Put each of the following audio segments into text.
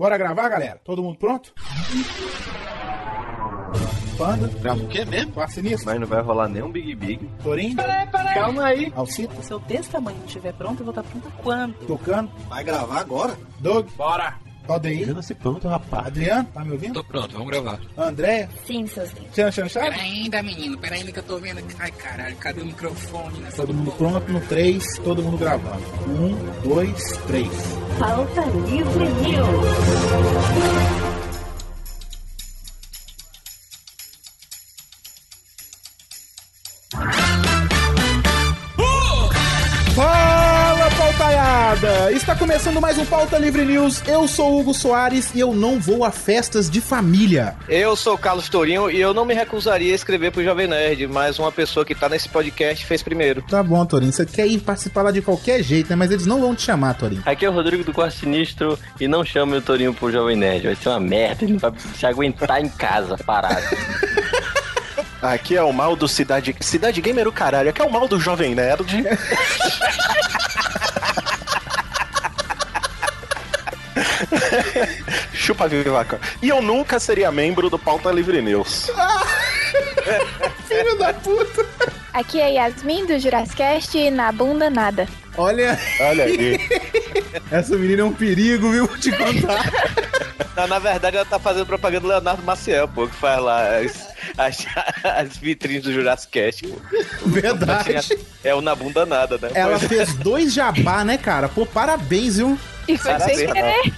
Bora gravar, galera? Todo mundo pronto? Panda, Grava o quê mesmo? Quarto Sinistro, Mas não vai rolar nenhum Big Big. Torinho, Calma aí. Alcita, Se eu desse tamanho não estiver pronto, eu vou estar pronta quando? Tocando, Vai gravar agora? Doug, Bora. Aldeir, Chega-se pronto, rapaz. Adriano, tá me ouvindo? Tô pronto, vamos gravar. Andréia, Sim, seus lindos. Xan Xan Xan. Pera ainda, menino, pera ainda que eu tô vendo aqui. Ai, caralho, cadê o microfone nessa Todo mundo porra? pronto no 3, todo mundo gravando. 1, 2, 3. Pauta Livre News. Está começando mais um Pauta Livre News. Eu sou o Hugo Soares e eu não vou a festas de família. Eu sou o Carlos Tourinho e eu não me recusaria a escrever pro Jovem Nerd, mas uma pessoa que tá nesse podcast fez primeiro. Tá bom, Torinho. Você quer ir participar lá de qualquer jeito, né? Mas eles não vão te chamar, Torinho. Aqui é o Rodrigo do Quarto Sinistro e não chame o Torinho pro Jovem Nerd. Vai ser uma merda, ele não vai se aguentar em casa, parado. Aqui é o mal do Cidade... Cidade Gamer o caralho. Aqui é o mal do Jovem Nerd. Chupa vivaca. E eu nunca seria membro do Pauta Livre News. Filho da puta! Aqui é Yasmin do Jurassicast e na bunda nada. Olha, Olha aí. essa menina é um perigo, viu? Vou te contar. Na, na verdade, ela tá fazendo propaganda do Leonardo Maciel, pô, que faz lá as, as, as vitrines do Jurassic Cast, pô. Verdade. É o na bunda nada, né? Ela Mas- fez dois jabá, né, cara? Pô, parabéns, viu? E foi sem querer.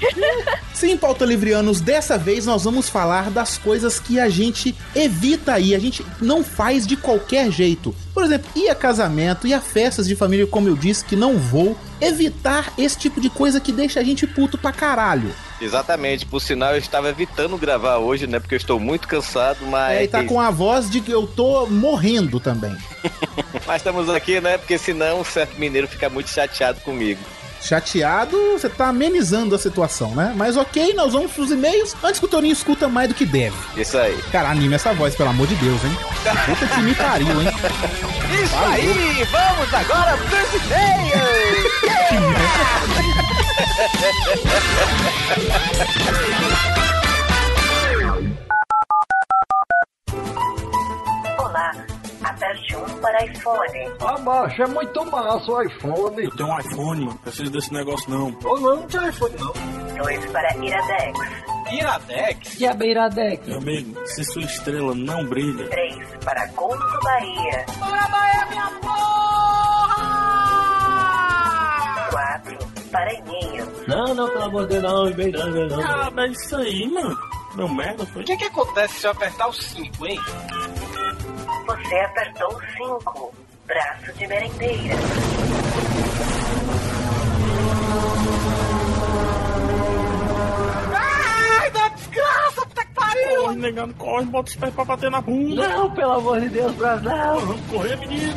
Sim, pauta livrianos, dessa vez nós vamos falar das coisas que a gente evita aí, a gente não faz de qualquer jeito. Por exemplo, ir a casamento, ir a festas de família, como eu disse, que não vou. Evitar esse tipo de coisa que deixa a gente puto pra caralho. Exatamente, por sinal, eu estava evitando gravar hoje, né? Porque eu estou muito cansado, mas. É, e tá com a voz de que eu tô morrendo também. Mas estamos aqui, né? Porque senão um certo mineiro fica muito chateado comigo. Chateado, você tá amenizando a situação, né? Mas ok, nós vamos pros e-mails antes que o Toninho escuta mais do que deve. Isso aí. Cara, anime essa voz, pelo amor de Deus, hein? Puta que me pariu, hein? Isso aí! Vamos agora pros e-mails! Olá, aperte 1 para iPhone, Ah, macho, é muito massa o iPhone. Eu tenho um iPhone, não preciso desse negócio não. Ou não, não tem iPhone não. 2 para Iradex, Iradex? E a Beiradex? Meu amigo, se sua estrela não brilha, 3 para Gol do Bahia. 4 para e-mail, Não, não, pelo amor de Deus, não, não, vem não. ah, é isso aí, mano. Meu merda foi. O que que acontece se eu apertar o 5, hein? Você apertou 5. Braço de merendeira. Corre, negando, corre, bota os pés pra bater na bunda. Não, pelo amor de Deus, Brasil. Vamos correr, menino.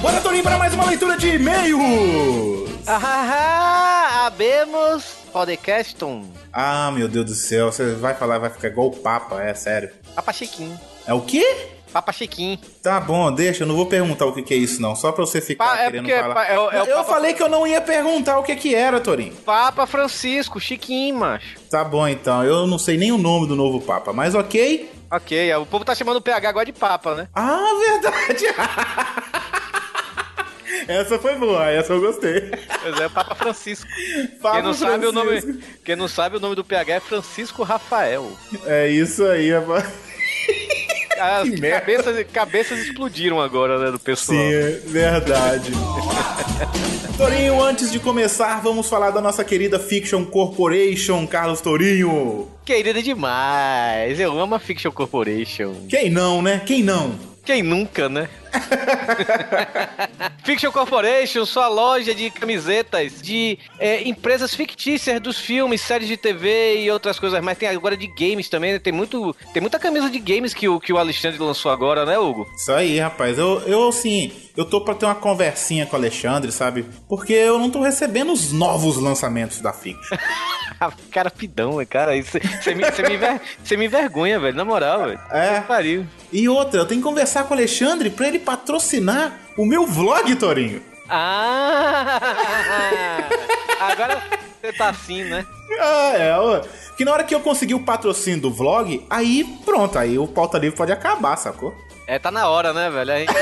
Bora, Toninho, para mais uma leitura de e-mails! Ah, abemos podcastum. Ah, meu Deus do céu, você vai falar, vai ficar igual o Papa, é sério. Papa Chiquinho. É o quê? Papa Chiquinho. Tá bom, deixa, eu não vou perguntar o que, que é isso não, só pra você ficar Pa- é querendo porque falar. pa- é é eu Papa- falei que eu não ia perguntar o que que era, Torinho. Papa Francisco, Chiquinho, macho. Tá bom então, eu não sei nem o nome do novo Papa, mas ok. Ok, o povo tá chamando o PH agora de Papa, né? Ah, verdade! essa foi boa, essa eu gostei. Pois é, Papa Francisco. Papa quem, não sabe o nome, Francisco. quem não sabe o nome do PH é Francisco Rafael. É isso aí, rapaz. As Que merda. cabeças, cabeças explodiram agora, né, do pessoal. Sim, é verdade. Torinho, antes de começar, vamos falar da nossa querida Fiction Corporation, Carlos Torinho. Querida demais. Eu amo a Fiction Corporation. Quem não, né? Quem não? Quem nunca, né? Fiction Corporation, sua loja de camisetas de é, empresas fictícias dos filmes, séries de TV e outras coisas mais. Tem agora de games também, né? Tem, muito, tem muita camisa de games que o, que o Alexandre lançou agora, né, Hugo? Isso aí, rapaz. Eu, eu assim, eu tô pra ter uma conversinha com o Alexandre, sabe? Porque eu não tô recebendo os novos lançamentos da Fiction. cara pidão. Cara, você me, cê me, cê me envergonha, velho. Na moral, velho. É. Pariu. E outra, eu tenho que conversar com o Alexandre pra ele patrocinar o meu vlog, Torinho. Ah! Agora você tá assim, né? Ah, é, ó. Que na hora que eu conseguir o patrocínio do vlog, aí pronto, aí o pauta livre pode acabar, sacou? É, tá na hora, né, velho? A gente-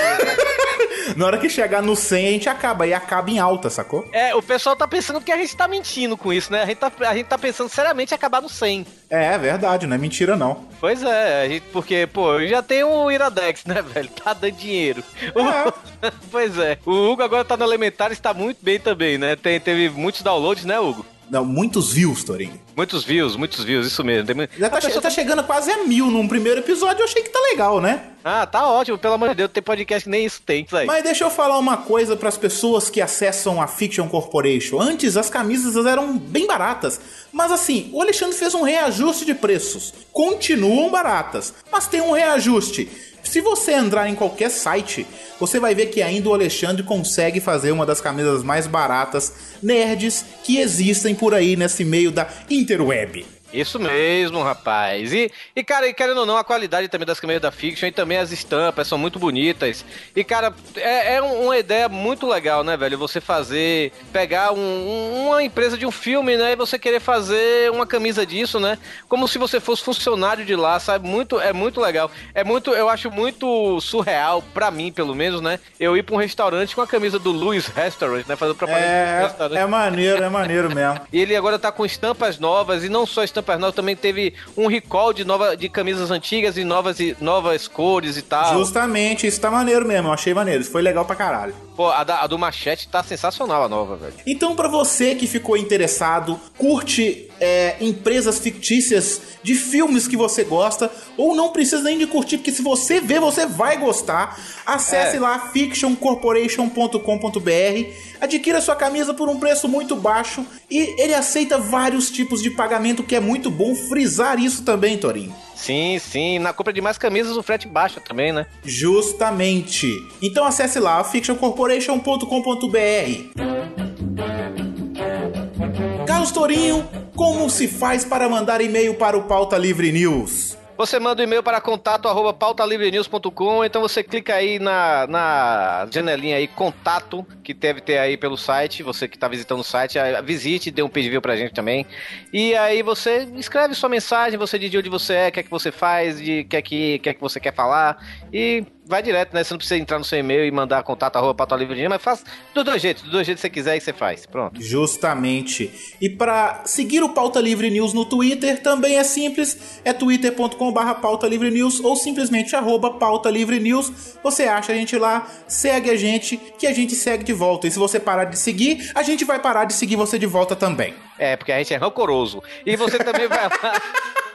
Na hora que chegar no 100, a gente acaba, aí acaba em alta, sacou? É, o pessoal tá pensando que a gente tá mentindo com isso, né? A gente tá, a gente tá pensando seriamente em acabar no 100. É, é verdade, não é mentira não. Pois é, a gente, porque, pô, já tem o Iradex, né, velho? Tá dando dinheiro. O- pois é. O Hugo agora tá no Elementar e está muito bem também, né? Tem, teve muitos downloads, né, Hugo? Não, muitos views, Torinho. Muitos views, muitos views, isso mesmo. Tem Já tá, pessoa tá chegando quase a mil num primeiro episódio, eu achei que tá legal, né? Ah, tá ótimo, pelo amor de Deus, tem podcast que nem isso tem, isso aí. Mas deixa eu falar uma coisa pras pessoas que acessam a Fiction Corporation. Antes as camisas eram bem baratas, mas assim, o Alexandre fez um reajuste de preços. Continuam baratas, mas tem um reajuste. Se você entrar em qualquer site, você vai ver que ainda o Alexandre consegue fazer uma das camisas mais baratas nerds que existem por aí nesse meio da interweb. Isso mesmo, rapaz. E, e, cara, e querendo ou não, a qualidade também das camisas da Fiction e também as estampas são muito bonitas. E, cara, é, é um- uma ideia muito legal, né, velho? Você fazer, pegar um- um- uma empresa de um filme, né, e você querer fazer uma camisa disso, né? Como se você fosse funcionário de lá, sabe? Muito, é muito legal. É muito, eu acho muito surreal, pra mim, pelo menos, né? Eu ir pra um restaurante com a camisa do Louis Restaurant, né? Fazendo propaganda do É, restaurante. é maneiro, é maneiro mesmo. E ele agora tá com estampas novas, e não só estampas novas, também teve um recall de, nova, de camisas antigas e novas, e novas cores e tal. Justamente, isso tá maneiro mesmo, eu achei maneiro, isso foi legal pra caralho. Pô, a, da- a do Machete tá sensacional a nova, velho. Então, pra você que ficou interessado, curte é, empresas fictícias de filmes que você gosta, ou não precisa nem de curtir, porque se você ver, você vai gostar. Acesse É. lá fictioncorporation.com.br, adquira sua camisa por um preço muito baixo e ele aceita vários tipos de pagamento, que é muito bom frisar isso também, Torinho. Sim, sim. Na compra de mais camisas, o frete baixa também, né? Justamente. Então acesse lá fictioncorporation.com.br. Carlos Torinho, como se faz para mandar e-mail para o Pauta Livre News? Você manda um e-mail para contato arroba pautalivrenews.com, então você clica aí na, na janelinha aí, contato, que deve ter aí pelo site, você que está visitando o site, visite, dê um pedido pra gente também. E aí você escreve sua mensagem, você diz de onde você é, o que é que você faz, de que é que, que é que você quer falar, e vai direto, né? Você não precisa entrar no seu e-mail e mandar contato arroba pautalivrenews, mas faz dos dois jeitos, dos dois jeitos que você quiser e você faz. Pronto. Justamente. E para seguir o Pauta Livre News no Twitter também é simples, é twitter.com/barra Pauta Livre News ou simplesmente arroba Pauta Livre News. Você acha a gente lá, segue a gente, que a gente segue de volta. E se você parar de seguir, a gente vai parar de seguir você de volta também. É, porque a gente é rancoroso. E você também vai lá.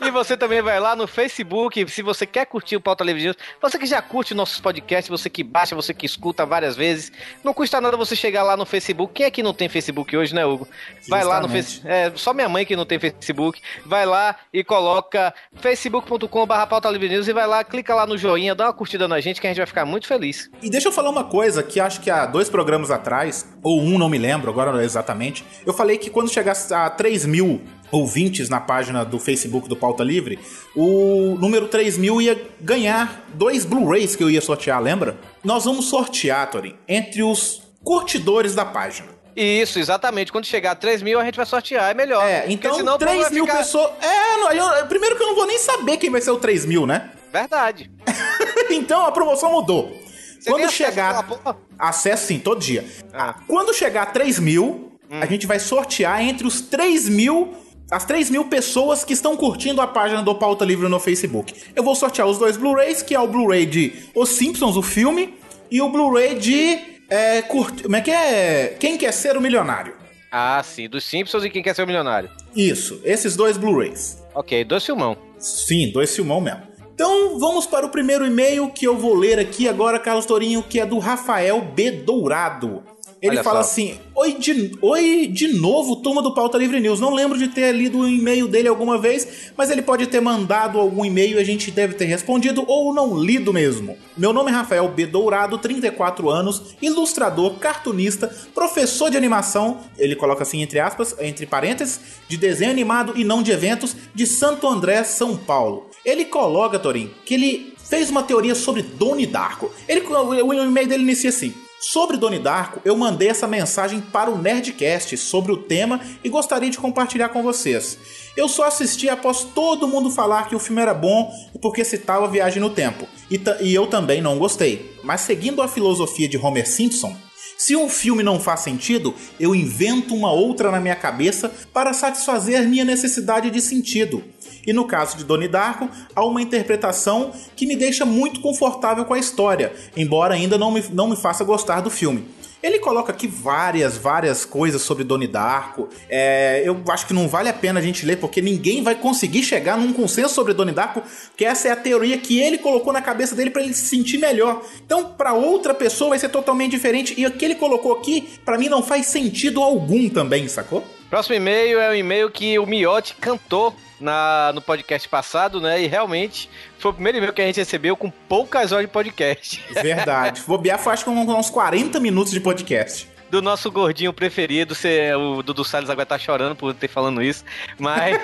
E você também vai lá no Facebook, se você quer curtir o Pauta Livre News, você que já curte nossos podcasts, você que baixa, você que escuta várias vezes, não custa nada você chegar lá no Facebook. Quem é que não tem Facebook hoje, né, Hugo? Vai lá no Justamente. Facebook. É, só minha mãe que não tem Facebook. Vai lá e coloca facebook.com.br Pauta Livre News e vai lá, clica lá no joinha, dá uma curtida na gente que a gente vai ficar muito feliz. E deixa eu falar uma coisa que acho que há dois programas atrás, ou um, não me lembro agora exatamente, eu falei que quando chegasse a 3 mil ouvintes na página do Facebook do Pauta Livre, o número 3 mil ia ganhar dois Blu-rays que eu ia sortear, lembra? Nós vamos sortear, Torin, entre os curtidores da página. Isso, exatamente. Quando chegar a 3 mil, a gente vai sortear. É melhor. É, então senão o povo 3 vai mil ficar- pessoas. É, não, eu- primeiro que eu não vou nem saber quem vai ser o 3 mil, né? Verdade. então a promoção mudou. Você Quando acesso chegar. porra? Acesso sim, todo dia. Ah. Quando chegar a 3 mil, Hum. a gente vai sortear entre os 3 mil. As 3 mil pessoas que estão curtindo a página do Pauta Livre no Facebook. Eu vou sortear os dois Blu-rays, que é o Blu-ray de Os Simpsons, o filme, e o Blu-ray de. É, curti... Como é que é? Quem quer ser o milionário? Ah, sim. Dos Simpsons e Quem Quer Ser o Milionário. Isso, esses dois Blu-rays. Ok, dois filmão. Sim, dois filmão mesmo. Então vamos para o primeiro e-mail que eu vou ler aqui agora, Carlos Torinho, que é do Rafael B. Dourado. Ele Olha fala só. assim: Oi de, Oi de novo, turma do Pauta Livre News. Não lembro de ter lido o e-mail dele alguma vez, mas ele pode ter mandado algum e-mail e a gente deve ter respondido ou não lido mesmo. Meu nome é Rafael B. Dourado, 34 anos, ilustrador, cartunista, professor de animação, ele coloca assim entre aspas, entre parênteses, de desenho animado e não de eventos, de Santo André, São Paulo. Ele coloca, Torinho, que ele fez uma teoria sobre Doni Darko. Ele, o e-mail dele inicia assim. Sobre Doni Darko, eu mandei essa mensagem para o Nerdcast sobre o tema e gostaria de compartilhar com vocês. Eu só assisti após todo mundo falar que o filme era bom porque citava Viagem no Tempo. E, e eu também não gostei. Mas seguindo a filosofia de Homer Simpson, se um filme não faz sentido, eu invento uma outra na minha cabeça para satisfazer minha necessidade de sentido. E no caso de Donnie Darko, há uma interpretação que me deixa muito confortável com a história, embora ainda não me, não me faça gostar do filme. Ele coloca aqui várias, várias coisas sobre Donnie Darko. É, eu acho que não vale a pena a gente ler, porque ninguém vai conseguir chegar num consenso sobre Donnie Darko, que essa é a teoria que ele colocou na cabeça dele para ele se sentir melhor. Então, para outra pessoa vai ser totalmente diferente. E o que ele colocou aqui, para mim, não faz sentido algum também, sacou? Próximo e-mail é um e-mail que o Miotti cantou na, no podcast passado, né? E realmente foi o primeiro e-mail que a gente recebeu com poucas horas de podcast. Verdade. Bobear foi acho que uns 40 minutos de podcast. Do nosso gordinho preferido, cê- o Dudu Salles agora tá chorando por ter falando isso, mas.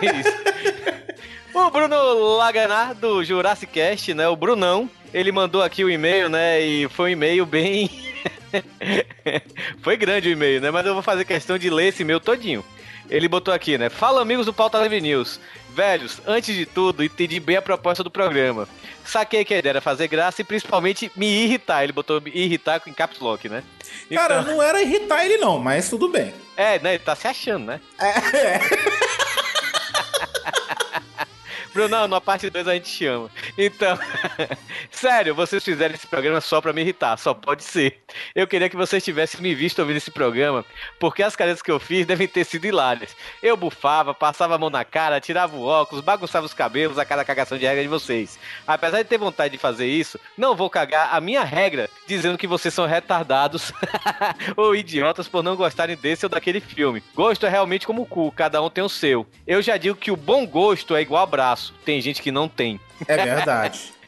o Bruno Laganar, do Jurassic Cast, né? O Brunão, ele mandou aqui o e-mail, né? E foi um e-mail bem. foi grande o e-mail, né? Mas eu vou fazer questão de ler esse e-mail todinho. Ele botou aqui, né? Fala, amigos do Pauta Livre News. Velhos, antes de tudo, entendi bem a proposta do programa. Saquei que a ideia era fazer graça e principalmente me irritar. Ele botou me irritar com caps lock, né? Cara, Então- não era irritar ele não, mas tudo bem. É, né? Ele tá se achando, né? É. Brunão, na parte 2 a gente chama. Então, sério, vocês fizeram esse programa só pra me irritar, só pode ser. Eu queria que vocês tivessem me visto ouvindo esse programa, porque as caretas que eu fiz devem ter sido hilárias. Eu bufava, passava a mão na cara, tirava o óculos, bagunçava os cabelos, a cada cagação de regra de vocês. Apesar de ter vontade de fazer isso, não vou cagar a minha regra dizendo que vocês são retardados ou idiotas por não gostarem desse ou daquele filme. Gosto é realmente como o cu, cada um tem o seu. Eu já digo que o bom gosto é igual abraço. Tem gente que não tem. É verdade.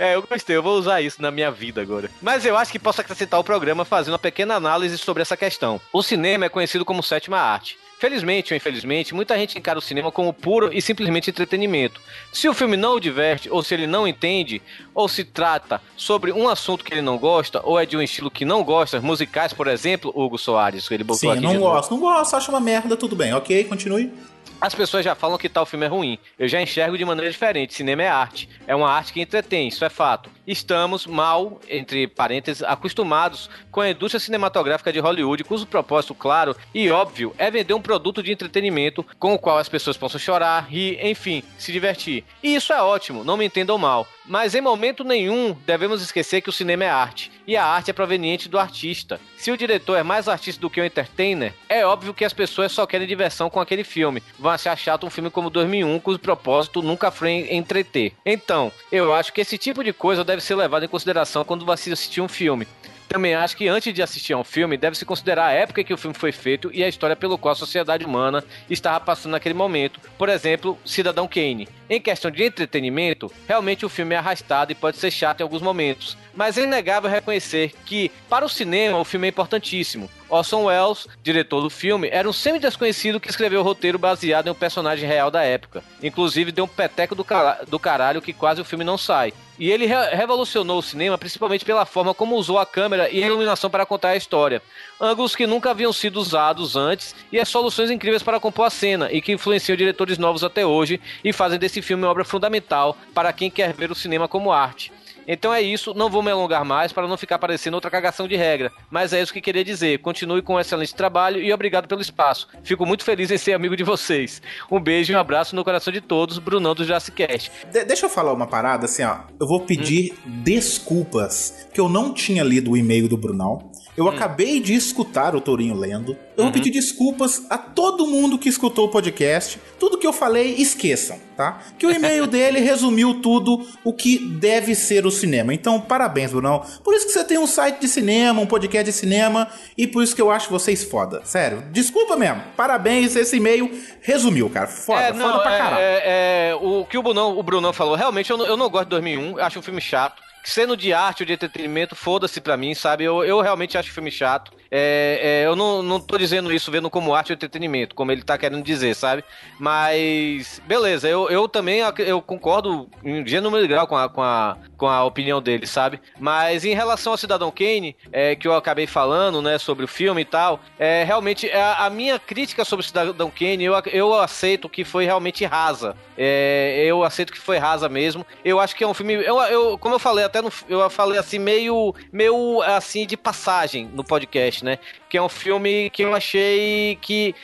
É, eu gostei, eu vou usar isso na minha vida agora. Mas eu acho que posso acrescentar o programa fazendo uma pequena análise sobre essa questão. O cinema é conhecido como sétima arte. Felizmente ou infelizmente, muita gente encara o cinema como puro e simplesmente entretenimento. Se o filme não o diverte, ou se ele não entende, ou se trata sobre um assunto que ele não gosta, ou é de um estilo que não gosta, musicais, por exemplo, Hugo Soares, que ele botou Sim, aqui não de novo. gosto, não gosto, acho uma merda, tudo bem, ok, continue. As pessoas já falam que tal filme é ruim. Eu já enxergo de maneira diferente. Cinema é arte. É uma arte que entretém, isso é fato. Estamos mal, entre parênteses, acostumados com a indústria cinematográfica de Hollywood, cujo propósito, claro e óbvio, é vender um produto de entretenimento com o qual as pessoas possam chorar, rir, enfim, se divertir. E isso é ótimo, não me entendam mal. Mas em momento nenhum devemos esquecer que o cinema é arte. E a arte é proveniente do artista. Se o diretor é mais artista do que o entertainer, é óbvio que as pessoas só querem diversão com aquele filme. Vão achar chato um filme como 2001, cujo propósito nunca foi entreter. Então, eu acho que esse tipo de coisa deve ser levado em consideração quando você assistir um filme. Também acho que antes de assistir a um filme, deve-se considerar a época em que o filme foi feito e a história pelo qual a sociedade humana estava passando naquele momento. Por exemplo, Cidadão Kane. Em questão de entretenimento, realmente o filme é arrastado e pode ser chato em alguns momentos. Mas é inegável reconhecer que, para o cinema, o filme é importantíssimo. Orson Welles, diretor do filme, era um semi-desconhecido que escreveu o roteiro baseado em um personagem real da época. Inclusive, deu um peteco do, cara- do caralho que quase o filme não sai. E ele re- revolucionou o cinema principalmente pela forma como usou a câmera e a iluminação para contar a história. Ângulos que nunca haviam sido usados antes e as soluções incríveis para compor a cena e que influenciam diretores novos até hoje e fazem desse filme uma obra fundamental para quem quer ver o cinema como arte. Então é isso, não vou me alongar mais para não ficar parecendo outra cagação de regra. Mas é isso que queria dizer. Continue com um excelente trabalho e obrigado pelo espaço. Fico muito feliz em ser amigo de vocês. Um beijo e um abraço no coração de todos, Brunão do Jurassic Cast. De- deixa eu falar uma parada, assim, ó. Eu vou pedir desculpas, que eu não tinha lido o e-mail do Brunão. Eu acabei de escutar o Tourinho lendo. Eu vou pedir desculpas a todo mundo que escutou o podcast. Tudo que eu falei, esqueçam, tá? Que o e-mail dele resumiu tudo o que deve ser o cinema. Então, parabéns, Brunão. Por isso que você tem um site de cinema, um podcast de cinema, e por isso que eu acho vocês foda. Sério, desculpa mesmo. Parabéns, esse e-mail resumiu, cara. Foda, é, foda não, pra é, caralho. é, é, o que o Brunão, o Brunão falou, realmente eu não, eu não gosto de 2001, eu acho um filme chato. Sendo de arte ou de entretenimento, foda-se pra mim, sabe? Eu, eu realmente acho filme chato. É, é, eu não, não tô dizendo isso vendo como arte ou entretenimento, como ele tá querendo dizer, sabe? Mas, beleza, eu, eu também eu concordo em gênero grau com a, com, a, com a opinião dele, sabe? Mas em relação ao Cidadão Kane, é, que eu acabei falando, né, sobre o filme e tal, é, realmente, a, a minha crítica sobre o Cidadão Kane, eu, eu aceito que foi realmente rasa. É, eu aceito que foi rasa mesmo. Eu acho que é um filme. Eu, eu, como eu falei, até no, eu falei assim, meio, meio assim de passagem no podcast, né? Que é um filme que eu achei que,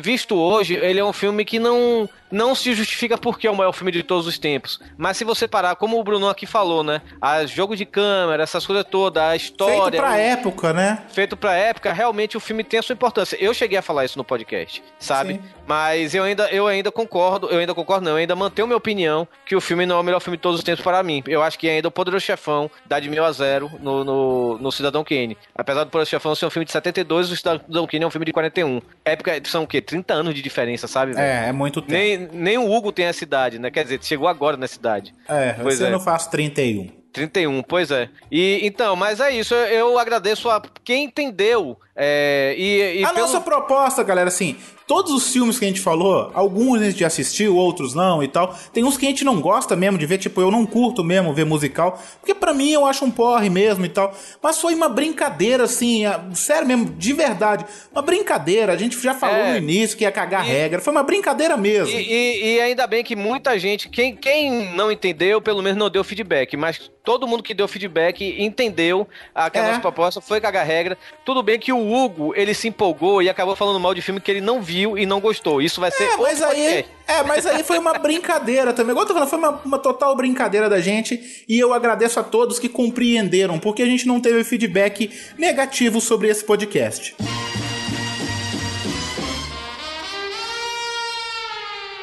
visto hoje, ele é um filme que não, não se justifica porque é o maior filme de todos os tempos. Mas se você parar, como o Bruno aqui falou, né? A jogo de câmera, essas coisas todas, a história. Feito pra o- época, né? feito pra época, realmente o filme tem a sua importância. Eu cheguei a falar isso no podcast, sabe? Sim. Mas eu ainda, eu ainda concordo, eu ainda concordo, não, eu ainda mantenho minha opinião que o filme não é o melhor filme de todos os tempos para mim. Eu acho que ainda o Poderoso Chefão dá de mil a zero no, no, no Cidadão Kane. Apesar do Poderoso Chefão ser um filme de 72, o Cidadão Kane é um filme de 41. Época, são o quê? 30 anos de diferença, sabe? velho? É, é muito tempo. Nem, nem o Hugo tem essa idade, né? Quer dizer, chegou agora nessa idade. É, Pois você é. não faz 31. 31, pois é. E então, mas é isso. Eu, eu agradeço a quem entendeu. É, e, e a pelo- nossa proposta, galera, assim, todos os filmes que a gente falou, alguns a gente já assistiu, outros não e tal. Tem uns que a gente não gosta mesmo de ver, tipo, eu não curto mesmo ver musical, porque pra mim eu acho um porre mesmo e tal. Mas foi uma brincadeira, assim, sério mesmo, de verdade. Uma brincadeira, a gente já falou É. no início que ia cagar regra, foi uma brincadeira mesmo. E, e- e ainda bem que muita gente, quem, quem não entendeu, pelo menos não deu feedback, mas todo mundo que deu feedback entendeu a, que a É. nossa proposta foi cagar regra. Tudo bem que o Hugo, ele se empolgou e acabou falando mal de filme que ele não viu e não gostou. Isso vai ser É, mas aí, podcast. é, mas aí foi uma brincadeira também. Igual eu tô falando, foi uma, uma total brincadeira da gente. E eu agradeço a todos que compreenderam, porque a gente não teve feedback negativo sobre esse podcast.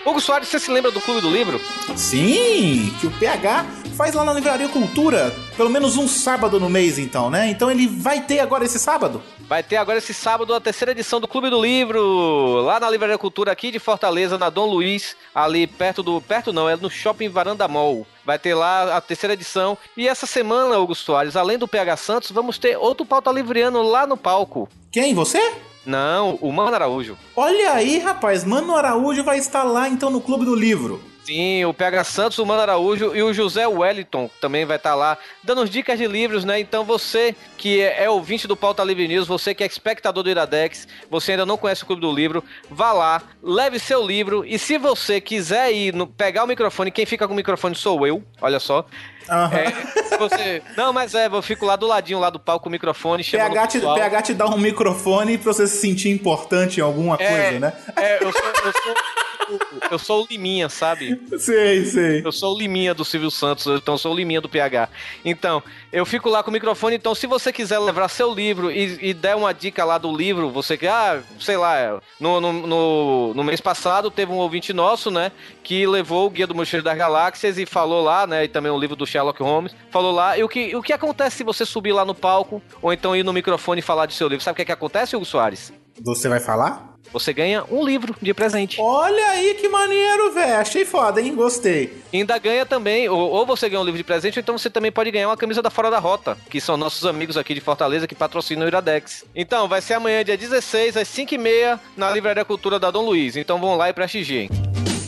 Hugo Soares, você se lembra do Clube do Livro? Sim, que o PH faz lá na Livraria Cultura, pelo menos um sábado no mês, então, né? Então ele vai ter agora esse sábado? Vai ter agora esse sábado a terceira edição do Clube do Livro, lá na Livraria Cultura aqui de Fortaleza, na Dom Luiz, ali perto do. Perto não, é no Shopping Varanda Mall. Vai ter lá a terceira edição. E essa semana, Hugo Soares, além do PH Santos, vamos ter outro pauta livriano lá no palco. Quem? Você? Não, o Mano Araújo. Olha aí, rapaz, Mano Araújo vai estar lá então no Clube do Livro. Sim, o PH Santos, o Mano Araújo e o José Wellington também vai estar lá, dando as dicas de livros, né? Então você que é, é ouvinte do Pauta Livre News, você que é espectador do Iradex, você ainda não conhece o Clube do Livro, vá lá, leve seu livro e se você quiser ir no- pegar o microfone, quem fica com o microfone sou eu, olha só. Aham. É, você... Não, mas é, eu fico lá do ladinho, lá do palco, o microfone, chamando PH te. PH te dá um microfone pra você se sentir importante em alguma É, coisa, né? É, eu sou, eu sou, eu sou o Liminha, sabe? Sei, sei. Eu sou o Liminha do Silvio Santos, então eu sou o Liminha do PH. Então, eu fico lá com o microfone, então se você quiser levar seu livro e, e der uma dica lá do livro, você que, ah, sei lá, no, no, no, no mês passado teve um ouvinte nosso, né, que levou o Guia do Mochileiro das Galáxias e falou lá, né, e também o livro do Sherlock Holmes, falou lá, e o que, o que acontece se você subir lá no palco, ou então ir no microfone e falar do seu livro? Sabe o que, é que acontece, Hugo Soares? Você vai falar? Você ganha um livro de presente. Olha aí que maneiro, velho. Achei foda, hein? Gostei. E ainda ganha também, ou, ou você ganha um livro de presente, ou então você também pode ganhar uma camisa da Fora da Rota, que são nossos amigos aqui de Fortaleza que patrocinam o Iradex. Então, vai ser amanhã, dia 16, às 5h30, na Livraria Cultura da Dom Luiz. Então vão lá e prestigiem.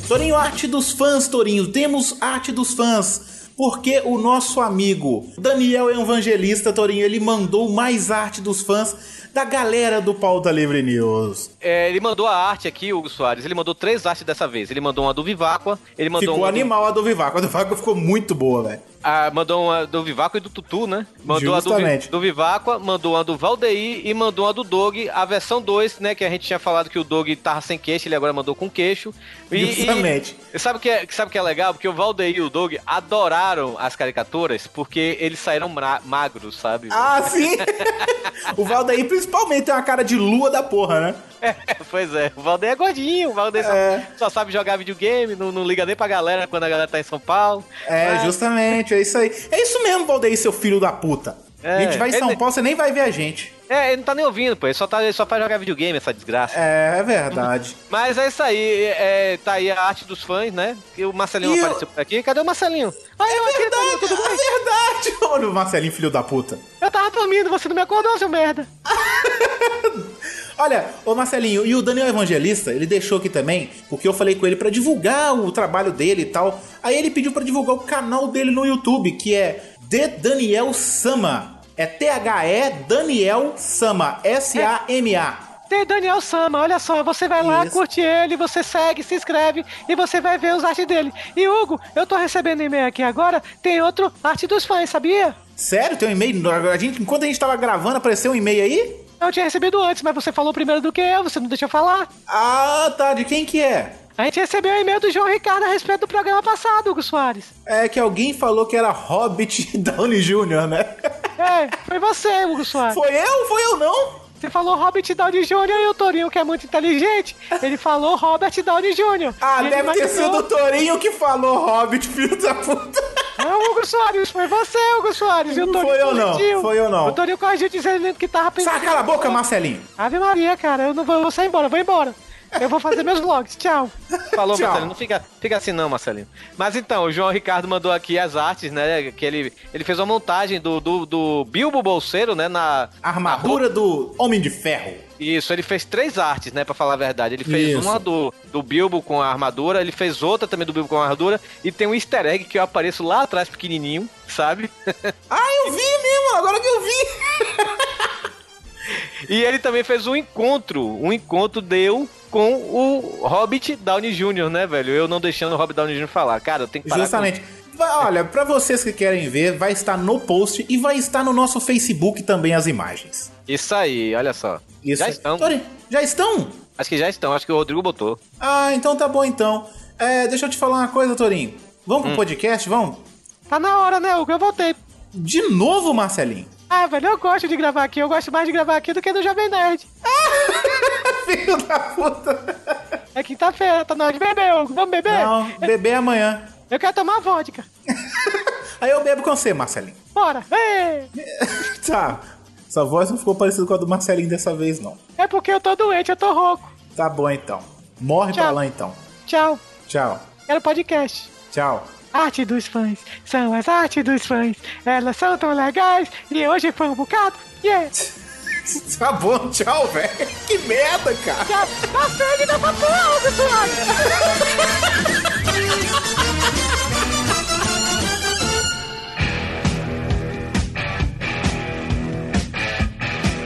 Torinho, arte dos fãs, Torinho. Temos arte dos fãs. Porque o nosso amigo Daniel Evangelista, Torinho, ele mandou mais arte dos fãs da galera do Pauta Livre News. É, ele mandou a arte aqui, Hugo Soares. Ele mandou três artes dessa vez. Ele mandou uma do Viváqua, ele mandou Ficou uma animal a do Vivaco. A do Vivaco ficou muito boa, velho. Ah, mandou uma do Vivaco e do Tutu, né? Mandou a do, Justamente. do Vivaco, mandou uma do Valdeir e mandou uma do Dog, a versão 2, né? Que a gente tinha falado que o Dog tava sem queixo, ele agora mandou com queixo. E, Justamente. E, sabe o que, é, sabe que é legal? Porque o Valdeir e o Dog adoraram as caricaturas porque eles saíram ma- magros, sabe? Ah, sim! o Valdair principalmente tem uma cara de lua da porra, né? pois é, o Valdeir é gordinho, o Valdeir só- É. só, sabe jogar videogame, não, não liga nem pra galera quando a galera tá em São Paulo. É, Mas- justamente, é isso aí. É isso mesmo, Valdair, seu filho da puta. É, a gente vai em São ele- Paulo, você nem vai ver a gente. É, ele não tá nem ouvindo, pô. Ele só, tá, ele só faz jogar videogame, essa desgraça. É, é verdade. Mas é isso aí. É, tá aí a arte dos fãs, né? E o Marcelinho E apareceu por aqui. Cadê o Marcelinho? Ah, eu aqui, Marcelinho, tudo bem? É verdade! Olha o Marcelinho, filho da puta. Eu tava dormindo, você não me acordou, seu merda. Olha, ô Marcelinho, e o Daniel Evangelista, ele deixou aqui também, porque eu falei com ele pra divulgar o trabalho dele e tal. Aí ele pediu pra divulgar o canal dele no YouTube, que é The Daniel Sama. É T-H-E Daniel Sama, S-A-M-A. Tem Daniel Sama, olha só, você vai lá, Isso. curte ele, você segue, se inscreve e você vai ver os artes dele. E Hugo, eu tô recebendo e-mail aqui agora, tem outro arte dos fãs, sabia? Sério? Tem um e-mail? A gente, enquanto a gente tava gravando, apareceu um e-mail aí? Eu tinha recebido antes, mas você falou primeiro do que eu, você não deixou eu falar. Ah, tá. De quem que é? A gente recebeu um e-mail do João Ricardo a respeito do programa passado, Hugo Soares. É que alguém falou que era Hobbit Downey Jr., né? É, foi você, Hugo Soares. Foi eu? Foi eu não? Você falou Robert Downey Jr. e o Torinho, que é muito inteligente, ele falou Robert Downey Jr. Ah, deve ter imaginou- sido o Torinho que falou Hobbit, filho da puta. Não, Hugo Soares, foi você, Hugo Soares. E o Não Torinho foi eu, não. corrigiu. Foi eu, não. O Torinho corrigiu dizendo que tava pensando. Saca cala a boca, Marcelinho. Ave Maria, cara, eu não vou, eu vou sair embora, eu vou embora. Eu vou fazer meus vlogs, tchau. Falou, Tchau. Marcelinho, não fica, fica assim não, Marcelinho. Mas então, o João Ricardo mandou aqui as artes, né, que ele, ele fez uma montagem do, do, do Bilbo Bolseiro, né, na... Armadura do Homem de Ferro. Isso, ele fez três artes, né, pra falar a verdade. Ele fez Isso. uma do, do Bilbo com a armadura, ele fez outra também do Bilbo com a armadura, e tem um easter egg que eu apareço lá atrás pequenininho, sabe? Ah, eu vi mesmo, agora que eu vi. E ele também fez um encontro. Um encontro deu com o Hobbit Downey Jr., né, velho? Eu não deixando o Hobbit Downey Jr. falar. Cara, eu tenho que parar Justamente. Vai- Olha, pra vocês que querem ver, vai estar no post e vai estar no nosso Facebook também as imagens. com isso aí, olha só. Isso Já aí. estão. Tori, já estão? Acho que já estão, acho que o Rodrigo botou. Ah, então tá bom então. É, deixa eu te falar uma coisa, Torinho. Vamos Hum. pro podcast, vamos? Tá na hora, né, Hugo? Eu voltei. De novo, Marcelinho? Ah, velho, eu gosto de gravar aqui. Eu gosto mais de gravar aqui do que do Jovem Nerd. Filho da puta. É quinta-feira, tá na hora de beber, Hugo. Vamos beber? Não, beber amanhã. Eu quero tomar vodka. Aí eu bebo com você, Marcelinho. Bora. Ei! Tá. Sua voz não ficou parecida com a do Marcelinho dessa vez, não. É porque eu tô doente, eu tô rouco. Tá bom então. Morre Tchau. pra lá então. Tchau. Tchau. Quero podcast. Tchau. Arte dos fãs. São as artes dos fãs. Elas são tão legais. E hoje foi um bocado. Yeah. Tá bom, tchau, velho. Que merda, cara. Já tá feio da papoa, pessoal.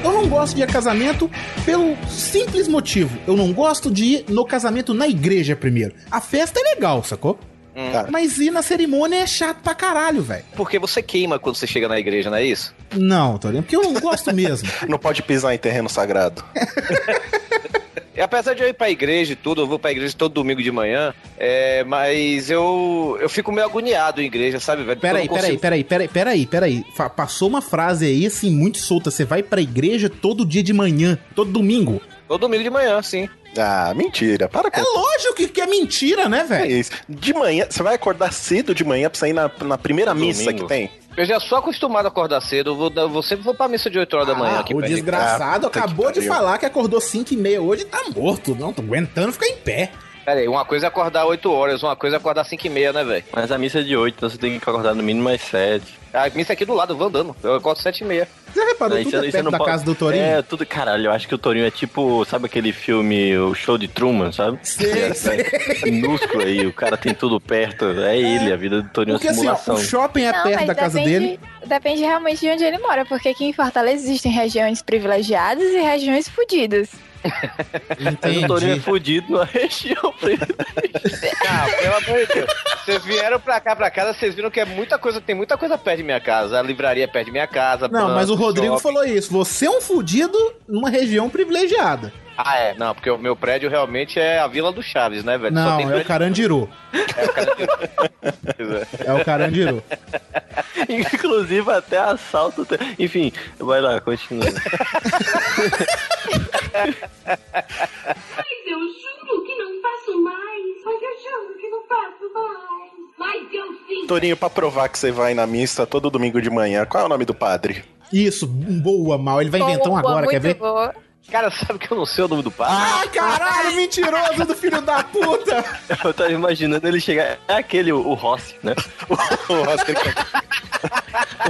Eu não gosto de ir a casamento pelo simples motivo. Eu não gosto de ir no casamento na igreja primeiro. A festa é legal, sacou? Hum. Mas ir na cerimônia é chato pra caralho, velho. Porque você queima quando você chega na igreja, não é isso? Não, Torinho, porque eu não gosto mesmo. Não pode pisar em terreno sagrado. E apesar de eu ir pra igreja e tudo, eu vou pra igreja todo domingo de manhã, é, mas eu, eu fico meio agoniado em igreja, sabe, velho? Peraí, peraí, peraí, peraí, peraí, peraí. Fa- Passou uma frase aí, assim, muito solta. Você vai pra igreja todo dia de manhã, todo domingo. Todo domingo de manhã, sim. Ah, mentira. Para com É lógico que, que é mentira, né, É velho? isso. De manhã, você vai acordar cedo de manhã pra sair na, na primeira missa Domingo. que tem? Eu já sou acostumado a acordar cedo, eu, vou, eu vou sempre vou pra missa de 8 horas da manhã Ah, aqui o de desgraçado Ah, acabou de falar que acordou 5 e meia hoje e tá morto. Não, tô aguentando ficar em pé. Pera aí, uma coisa é acordar 8 horas, uma coisa é acordar 5 e meia, né, velho? Mas a missa é de 8, então você tem que acordar no mínimo às 7. A missa é aqui do lado, eu vou andando. Eu acordo 7 e meia. Já reparou, Aí tudo você- é você perto não da pode- casa do Torinho? É, tudo, caralho, eu acho que o Torinho é tipo, sabe aquele filme, o show de Truman, sabe? Sei, É, minúsculo aí, o cara tem tudo perto, é ele, a vida do Torinho é Porque uma assim, ó, simulação. o shopping é Não, perto da casa depende, dele. Depende realmente de onde ele mora, porque aqui em Fortaleza existem regiões privilegiadas e regiões fodidas. Mas o Torinho é fudido na região. Ah, pelo amor de Deus. Vocês vieram pra cá, pra casa, vocês viram que é muita coisa, tem muita coisa perto de minha casa. A livraria é perto de minha casa. Não, mas o Rodrigo shopping. falou isso. Você é um fudido numa região privilegiada. Ah, é. Não, porque o meu prédio realmente é a Vila do Chaves, né, velho? Só Não, tem é o Carandiru. é o cara de- É o Carandiru. Inclusive até assalto. Enfim, vai lá, continua. Mas eu juro que não faço mais. Mas eu juro que não faço mais. Mas eu sim. Torinho, pra provar que você vai na missa todo domingo de manhã, qual é o nome do padre? Isso, boa, mal. Ele vai inventar um Boa, agora, quer ver? boa. Cara, sabe que eu não sei o nome do padre? Ah, caralho, mentiroso do filho da puta! Eu tava imaginando ele chegar. É aquele, o, o Rossi, né? O Oscar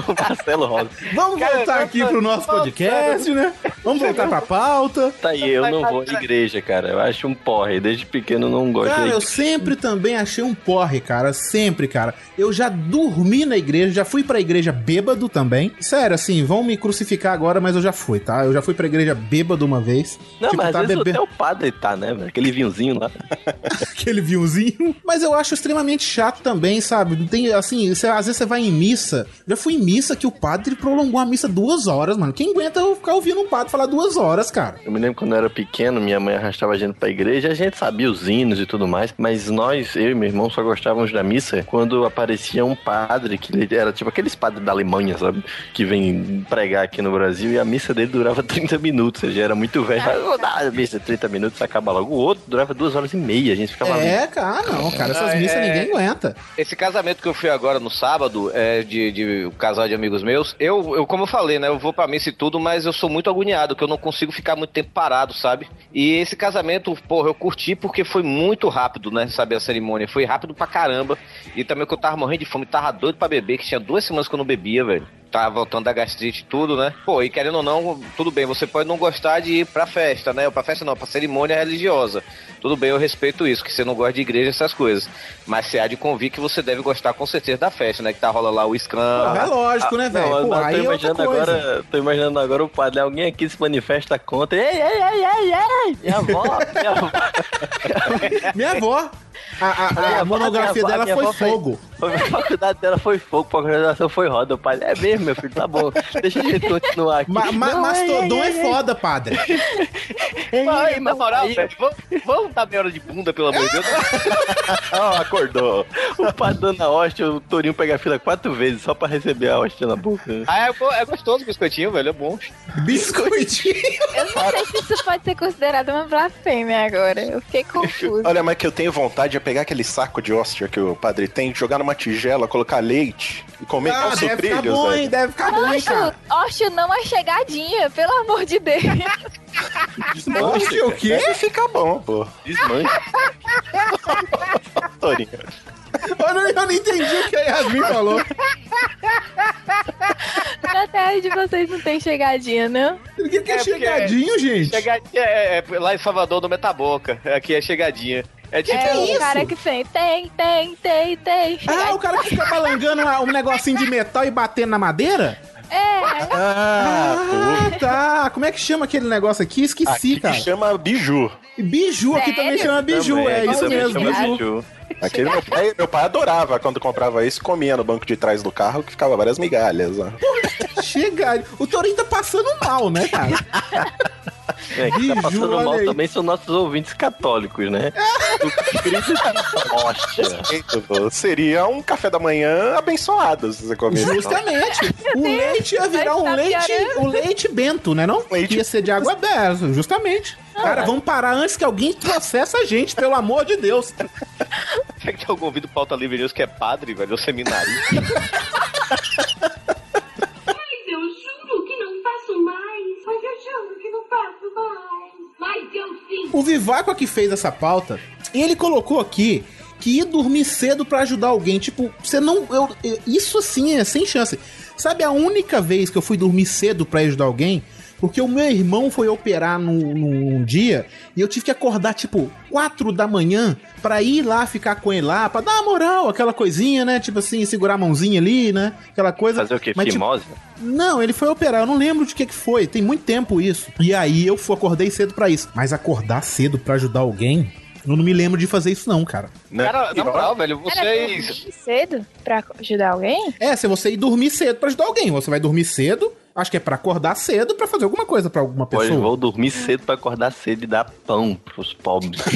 O Marcelo Rossi. Vamos Cara, voltar aqui tô- pro nosso podcast, né? Vamos voltar pra pauta. Tá aí, eu não vou à igreja, cara. Eu acho um porre. Desde pequeno eu não gosto Cara, eu sempre também achei um porre, cara. Sempre, cara. Eu já dormi na igreja, já fui pra igreja bêbado também. Sério, assim, vão me crucificar agora, mas eu já fui, tá? Eu já fui pra igreja bêbado uma vez. Não, Tipo, mas às tá vezes bebendo- até o padre tá, né? velho? Aquele vinhozinho lá. aquele vinhozinho. Mas eu acho extremamente chato também, sabe? Tem, assim, você- às vezes você vai em missa. Já fui em missa que o padre prolongou a missa duas horas, mano. Quem aguenta eu ficar ouvindo um padre falar duas horas, cara? Eu me lembro quando eu era pequeno, minha mãe arrastava a gente pra igreja, a gente sabia os hinos e tudo mais, mas nós, eu e meu irmão, só gostávamos da missa quando aparecia um padre, que era tipo aqueles padres da Alemanha, sabe? Que vem pregar aqui no Brasil e a missa dele durava 30 minutos, ele já era muito velho. Dar a missa de 30 minutos, acaba logo. O outro durava duas horas e meia, a gente ficava ali. É, cara, não, cara. Essas missas é- ninguém aguenta. Esse casamento que eu fui agora no sábado, é, de, de um casal de amigos meus, eu, eu, como eu falei, né, eu vou pra missa e tudo, mas eu sou muito agoniado, que eu não consigo ficar muito tempo parado, sabe? E esse casamento, porra, eu curti porque foi muito rápido, né, sabe, a cerimônia, foi rápido pra caramba, e também que eu tava morrendo de fome, tava doido pra beber, que tinha duas semanas que eu não bebia, velho. Tava voltando da gastrite e tudo, né? Pô, e querendo ou não, tudo bem, você pode não gostar de ir pra festa, né? Ou pra festa não, pra cerimônia religiosa. Tudo bem, eu respeito isso, que você não gosta de igreja, essas coisas. Mas você há de convir que você deve gostar com certeza da festa, né? Que tá rolando lá o Scrum. Pô, é lógico, né, velho? Não, Pô, mas aí tô é imaginando coisa. agora, tô imaginando agora o padre, alguém aqui se manifesta contra. Ei, ei, ei, ei, ei! Minha avó, minha avó. Minha avó. A, a- a monografia dela minha foi fogo. A faculdade dela foi fogo, a graduação foi roda. O padre, é mesmo, meu filho, tá bom. Deixa a gente continuar aqui. Ma, ma, Não, Mastodon é foda, padre. ei, Ai, ei, na moral, velho, vamos, vamos dar meia hora de bunda, pelo amor de Deus. Ah, acordou. O padre dando a hóstia, o Torinho pega a fila quatro vezes só pra receber a hóstia na boca. ah, é, é gostoso o biscoitinho, velho, é bom. Biscoitinho. Eu não sei se isso pode ser considerado uma blasfêmia agora. Eu fiquei confusa. Olha, mas que eu tenho vontade é pegar aquele saco de hóstia que o padre tem, jogar numa tigela, colocar leite e comer Ah, com deve ficar bom, velho. Deve ficar bom, Oxo, cara. oxo, não a chegadinha, pelo amor de Deus. Oxe, o quê? Deve ficar bom, pô. Desmancha. Torinho. Eu não, eu não entendi o que a Yasmin falou. Na terra de vocês não tem chegadinha, não? O que, que é, É, chegadinho, gente? Chegadinha é, é lá em Salvador, no Metaboca. Aqui é chegadinha. É tipo. é isso? o cara que tem, tem, tem, tem, tem. Ah, o cara que fica balangando um negocinho de metal e batendo na madeira? É, Ah, Ah, tá. Como é que chama aquele negócio aqui? Esqueci, aqui cara. que chama biju. Biju, aqui Sério? também chama biju. Também, é isso mesmo, biju. biju. Aquele meu pai, meu pai adorava quando comprava isso, comia no banco de trás do carro, que ficava várias migalhas. ó. Chega. O Torinho tá passando mal, né, cara? É, que tá passando mal aí. também são nossos ouvintes católicos, né? O Cristo Hóstia. Seria um café da manhã abençoado se você comer. Justamente. O leite ia virar um Tá leite, um leite bento, né não? Leite- Ia ser de água benta, justamente. Cara, vamos parar antes que alguém processa a gente, pelo amor de Deus. Será que tem algum ouvido pauta livre news que é padre, velho? Ou seminarista? Mas eu juro que não faço mais. Mas eu juro que não faço mais. O Vivaco que fez essa pauta, e ele colocou aqui que ir dormir cedo pra ajudar alguém. Tipo, você não. eu- isso assim é sem chance. Sabe a única vez que eu fui dormir cedo pra ajudar alguém? Porque o meu irmão foi operar num, num dia e eu tive que acordar, tipo, 4 da manhã pra ir lá ficar com ele lá, pra dar uma moral, aquela coisinha, né? Tipo assim, segurar a mãozinha ali, né? Aquela coisa. Fazer o quê? Mas, tipo, Fimose? não, ele foi operar, eu não lembro de que que foi, tem muito tempo isso. E aí eu acordei cedo pra isso. Mas acordar cedo pra ajudar alguém, eu não me lembro de fazer isso não, cara. Né? Cara, na moral, velho, vocês. dormir cedo pra ajudar alguém? É, se você ir dormir cedo pra ajudar alguém, você vai dormir cedo, acho que é pra acordar cedo pra fazer alguma coisa pra alguma Pois pessoa. vou dormir cedo pra acordar cedo e dar pão pros pobres.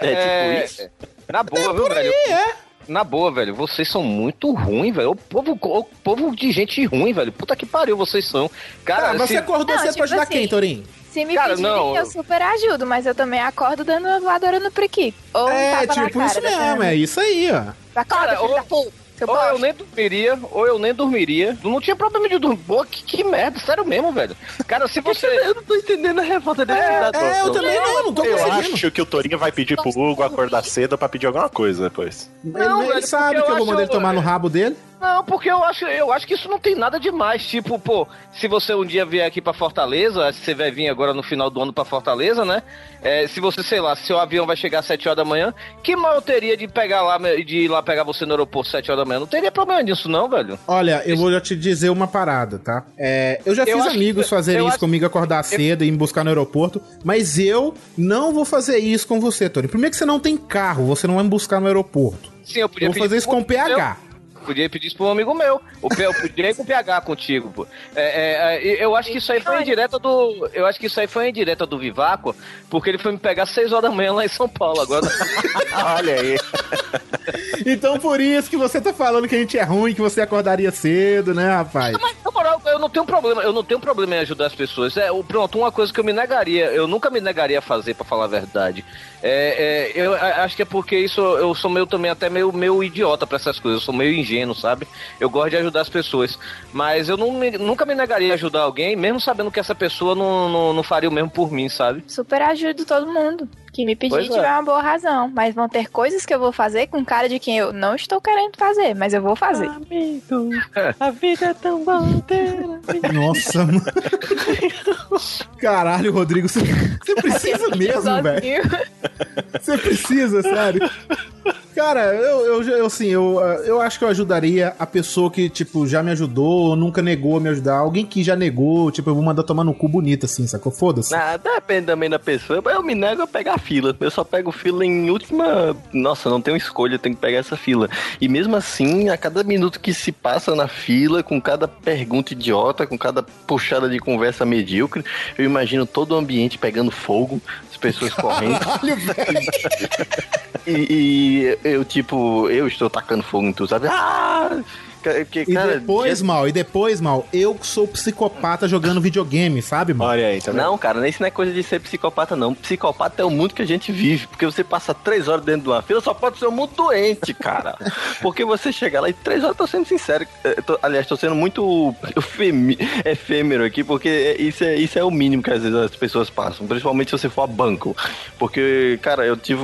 É, tipo isso? Na boa, viu, velho? é. Na boa, velho, vocês são muito ruins, velho. O povo, o povo de gente ruim, velho. Puta que pariu, vocês são. Cara, Cara, você se- acordou Não, cedo pra tipo ajudar assim, quem, Torinho? Se me Cara, pedirem, não. eu super ajudo, mas eu também acordo dando uma voadora no priqui. Ou um É, na tipo cara, isso mesmo, é isso aí, ó. Acorda, Cara, ou- seu Ou eu nem dormiria, ou eu nem dormiria. Não tinha problema de dormir. Pô, que, que merda, sério mesmo, velho. Cara, se você. Eu não tô entendendo a revolta desse cidadão. É, eu também não, não tô Eu conseguindo. acho que o Torinho vai pedir pro Hugo acordar cedo pra pedir alguma coisa depois. Não, ele, ele velho, sabe que eu eu vou mandar ele tomar no rabo dele. Não, porque eu acho, eu acho que isso não tem nada demais. Tipo, pô, se você um dia vier aqui pra Fortaleza, que você vai vir agora no final do ano pra Fortaleza, né? É, se você, sei lá, se seu avião vai chegar às 7 horas da manhã, que mal eu teria de pegar lá, de ir lá pegar você no aeroporto às 7 horas da manhã? Não teria problema nisso, não, velho. Olha, eu vou já te dizer uma parada, tá? É, eu já Eu fiz amigos que- fazerem eu isso acho- comigo, acordar cedo e ir me buscar no aeroporto, mas eu não vou fazer isso com você, Tony. Primeiro que você não tem carro, você não vai me buscar no aeroporto. Sim, eu podia Eu vou fazer isso com o PH. meu- Podia pedir isso pra um amigo meu. O P- eu podia ir com o PH contigo, pô. É, é, é, eu acho que isso aí foi indireta do. Eu acho que isso aí foi indireta do Vivaco, porque ele foi me pegar às 6 horas da manhã lá em São Paulo agora. Olha aí. Então por isso que você tá falando que a gente é ruim, que você acordaria cedo, né, rapaz? Mas, na moral, eu não tenho problema, eu não tenho problema em ajudar as pessoas. É, o- pronto, uma coisa que eu me negaria, eu nunca me negaria a fazer, pra falar a verdade. É, é, eu acho que é porque isso eu sou meio também até meio, meio idiota pra essas coisas, eu sou meio ingênuo, sabe? Eu gosto de ajudar as pessoas. Mas eu me- nunca me negaria a ajudar alguém, mesmo sabendo que essa pessoa não, não, não faria o mesmo por mim, sabe? Super ajudo todo mundo. Que me pedir Pois é. tiver uma boa razão. Mas vão ter coisas que eu vou fazer com cara de quem eu não estou querendo fazer, mas eu vou fazer. Amigo, a vida é tão bom ter. Nossa, mano. Caralho, Rodrigo, você, você precisa mesmo, velho. Você precisa, sério. Cara, eu, eu, eu assim, eu, eu acho que eu ajudaria a pessoa que, tipo, já me ajudou, nunca negou a me ajudar. Alguém que já negou, tipo, eu vou mandar tomar no cu bonito, assim, sacou? Foda-se. Ah, depende também da pessoa. Eu me nego a pegar a fila. Eu só pego fila em última. Nossa, não tenho escolha, eu tenho que pegar essa fila. E mesmo assim, a cada minuto que se passa na fila, com cada pergunta idiota, com cada puxada de conversa medíocre, eu imagino todo o ambiente pegando fogo, as pessoas correndo. Caralho, velho. E, e eu, tipo, eu estou tacando fogo em tudo, sabe? Ah! Porque, E cara, depois, mal, e depois, mal, eu sou psicopata jogando videogame, sabe, mal? Olha aí, tá vendo? Não, cara, isso não é coisa de ser psicopata, não. Psicopata é o mundo que a gente vive. Porque você passa três horas dentro de uma fila, só pode ser um mundo doente, cara. Porque você chega lá e três horas, tô sendo sincero. eh, tô- aliás, tô sendo muito efêmero aqui, porque isso é, isso é o mínimo que às vezes as pessoas passam. Principalmente se você for a banco. Porque, cara, eu tive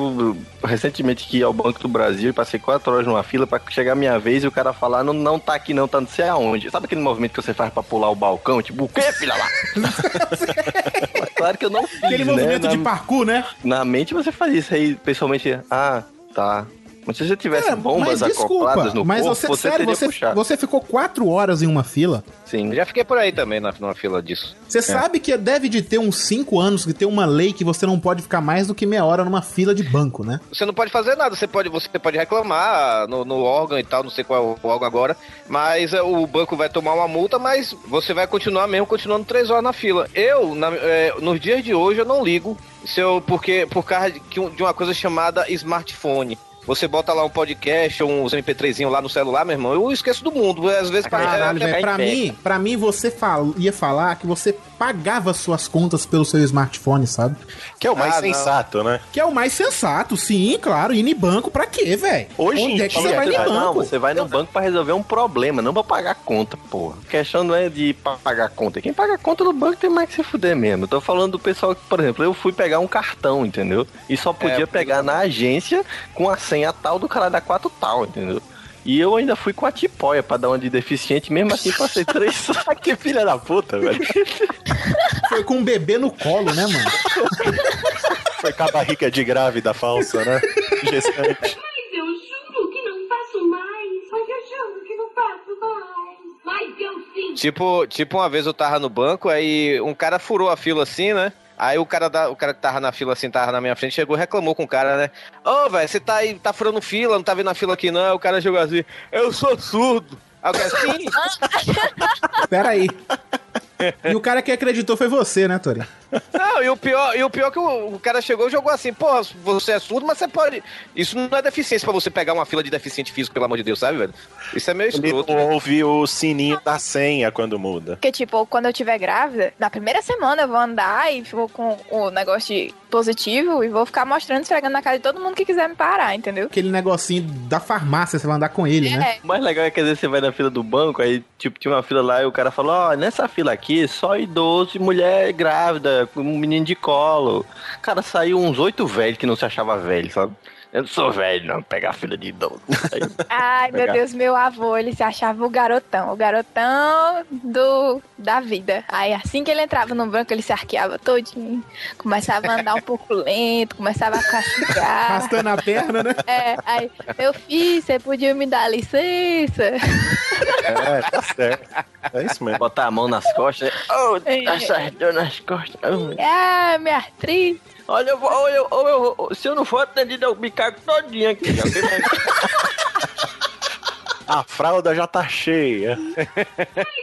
recentemente que ir ao Banco do Brasil e passei quatro horas numa fila pra chegar a minha vez e o cara falar, não, não tá aqui não, tá não sei aonde. Sabe aquele movimento que você faz pra pular o balcão? Tipo, o quê, filha lá? Claro que eu não fiz, Aquele né? movimento Na- de parkour, né? na mente você faz isso aí, pessoalmente, ah, tá. Mas se você tivesse Cara, bombas acopladas no mas corpo, você, você, sério, teria você, puxado. você ficou quatro horas em uma fila. Sim. Eu já fiquei por aí também na, numa fila disso. Você sabe que deve de ter uns cinco anos que tem uma lei que você não pode ficar mais do que meia hora numa fila de banco, né? Você não pode fazer nada, você pode, você pode reclamar no, no órgão e tal, não sei qual é o órgão agora, mas é, o banco vai tomar uma multa, mas você vai continuar mesmo, continuando três horas na fila. Eu, na- é, nos dias de hoje, eu não ligo, se eu, porque, por causa de uma coisa chamada smartphone. Você bota lá um podcast ou uns MP3zinho lá no celular, meu irmão, eu esqueço do mundo. Às vezes Caralho, é. Pra é- mim, pra mim, você fal- ia falar que você pagava suas contas pelo seu smartphone, sabe? Que é o mais Ah, não. sensato, né? Que é o mais sensato, sim, claro. Ir em banco pra quê, velho? Hoje Onde em é que dia, você vai Não, banco? você vai no banco pra resolver um problema, não pra pagar conta, porra. A questão não é de pa- pagar conta. Quem paga conta no banco tem mais que se fuder mesmo. Eu tô falando do pessoal que, por exemplo, eu fui pegar um cartão, entendeu? E só podia É, pegar na agência com a senha tal do cara da 4 tal, entendeu? E eu ainda fui com a tipóia pra dar uma de deficiente, mesmo assim passei três sacos. que filha da puta, velho. Foi com um bebê no colo, né, mano? Foi com a barriga de grávida falsa, né? Gestante. Mas eu juro que não faço mais. Mas eu juro que não faço mais. Mas eu sim. Tipo, tipo, uma vez eu tava no banco, aí um cara furou a fila assim, né? Aí o cara, da, o cara que tava na fila assim, tava na minha frente, chegou e reclamou com o cara, né? Ô, velho, você tá aí, tá furando fila, não tá vendo a fila aqui não. Aí o cara chegou assim, eu sou surdo. Aí o cara, sim, Pera aí. E o cara que acreditou foi você, né, Tori? Não, e o pior, e o pior que o, o cara chegou e jogou assim, porra, você é surdo, mas você pode. Isso não é deficiência pra você pegar uma fila de deficiente físico, pelo amor de Deus, sabe, velho? Isso é meio Ele escroto. não ouve o sininho da senha quando muda. Porque, tipo, quando eu tiver grávida, na primeira semana eu vou andar e vou com o negócio de positivo e vou ficar mostrando, esfregando na cara de todo mundo que quiser me parar, entendeu? Aquele negocinho da farmácia, você vai andar com ele, né? É, O mais legal é que às vezes você vai na fila do banco, aí tipo, tinha uma fila lá e o cara falou, ó, nessa fila aqui, só idoso e mulher grávida, um menino de colo. Cara, saiu uns oito velhos que não se achava velho, sabe? Eu não sou velho, não, pegar a fila de idoso. Ai, meu. Deus, meu avô, ele se achava o garotão, o garotão do da vida. Aí assim que ele entrava no banco, ele se arqueava todinho, começava a andar um pouco lento, começava a castigar. Arrastando a perna, né? É, aí, meu filho, você podia me dar licença? É, tá certo. É isso mesmo. botar a mão nas costas, oh, É. tá sardão nas costas. Oh, Ah, minha artrite. Olha, eu vou, olha, eu- olha, eu- se eu não for atendido, eu me cago todinho aqui. já mais- A fralda já tá cheia. Mas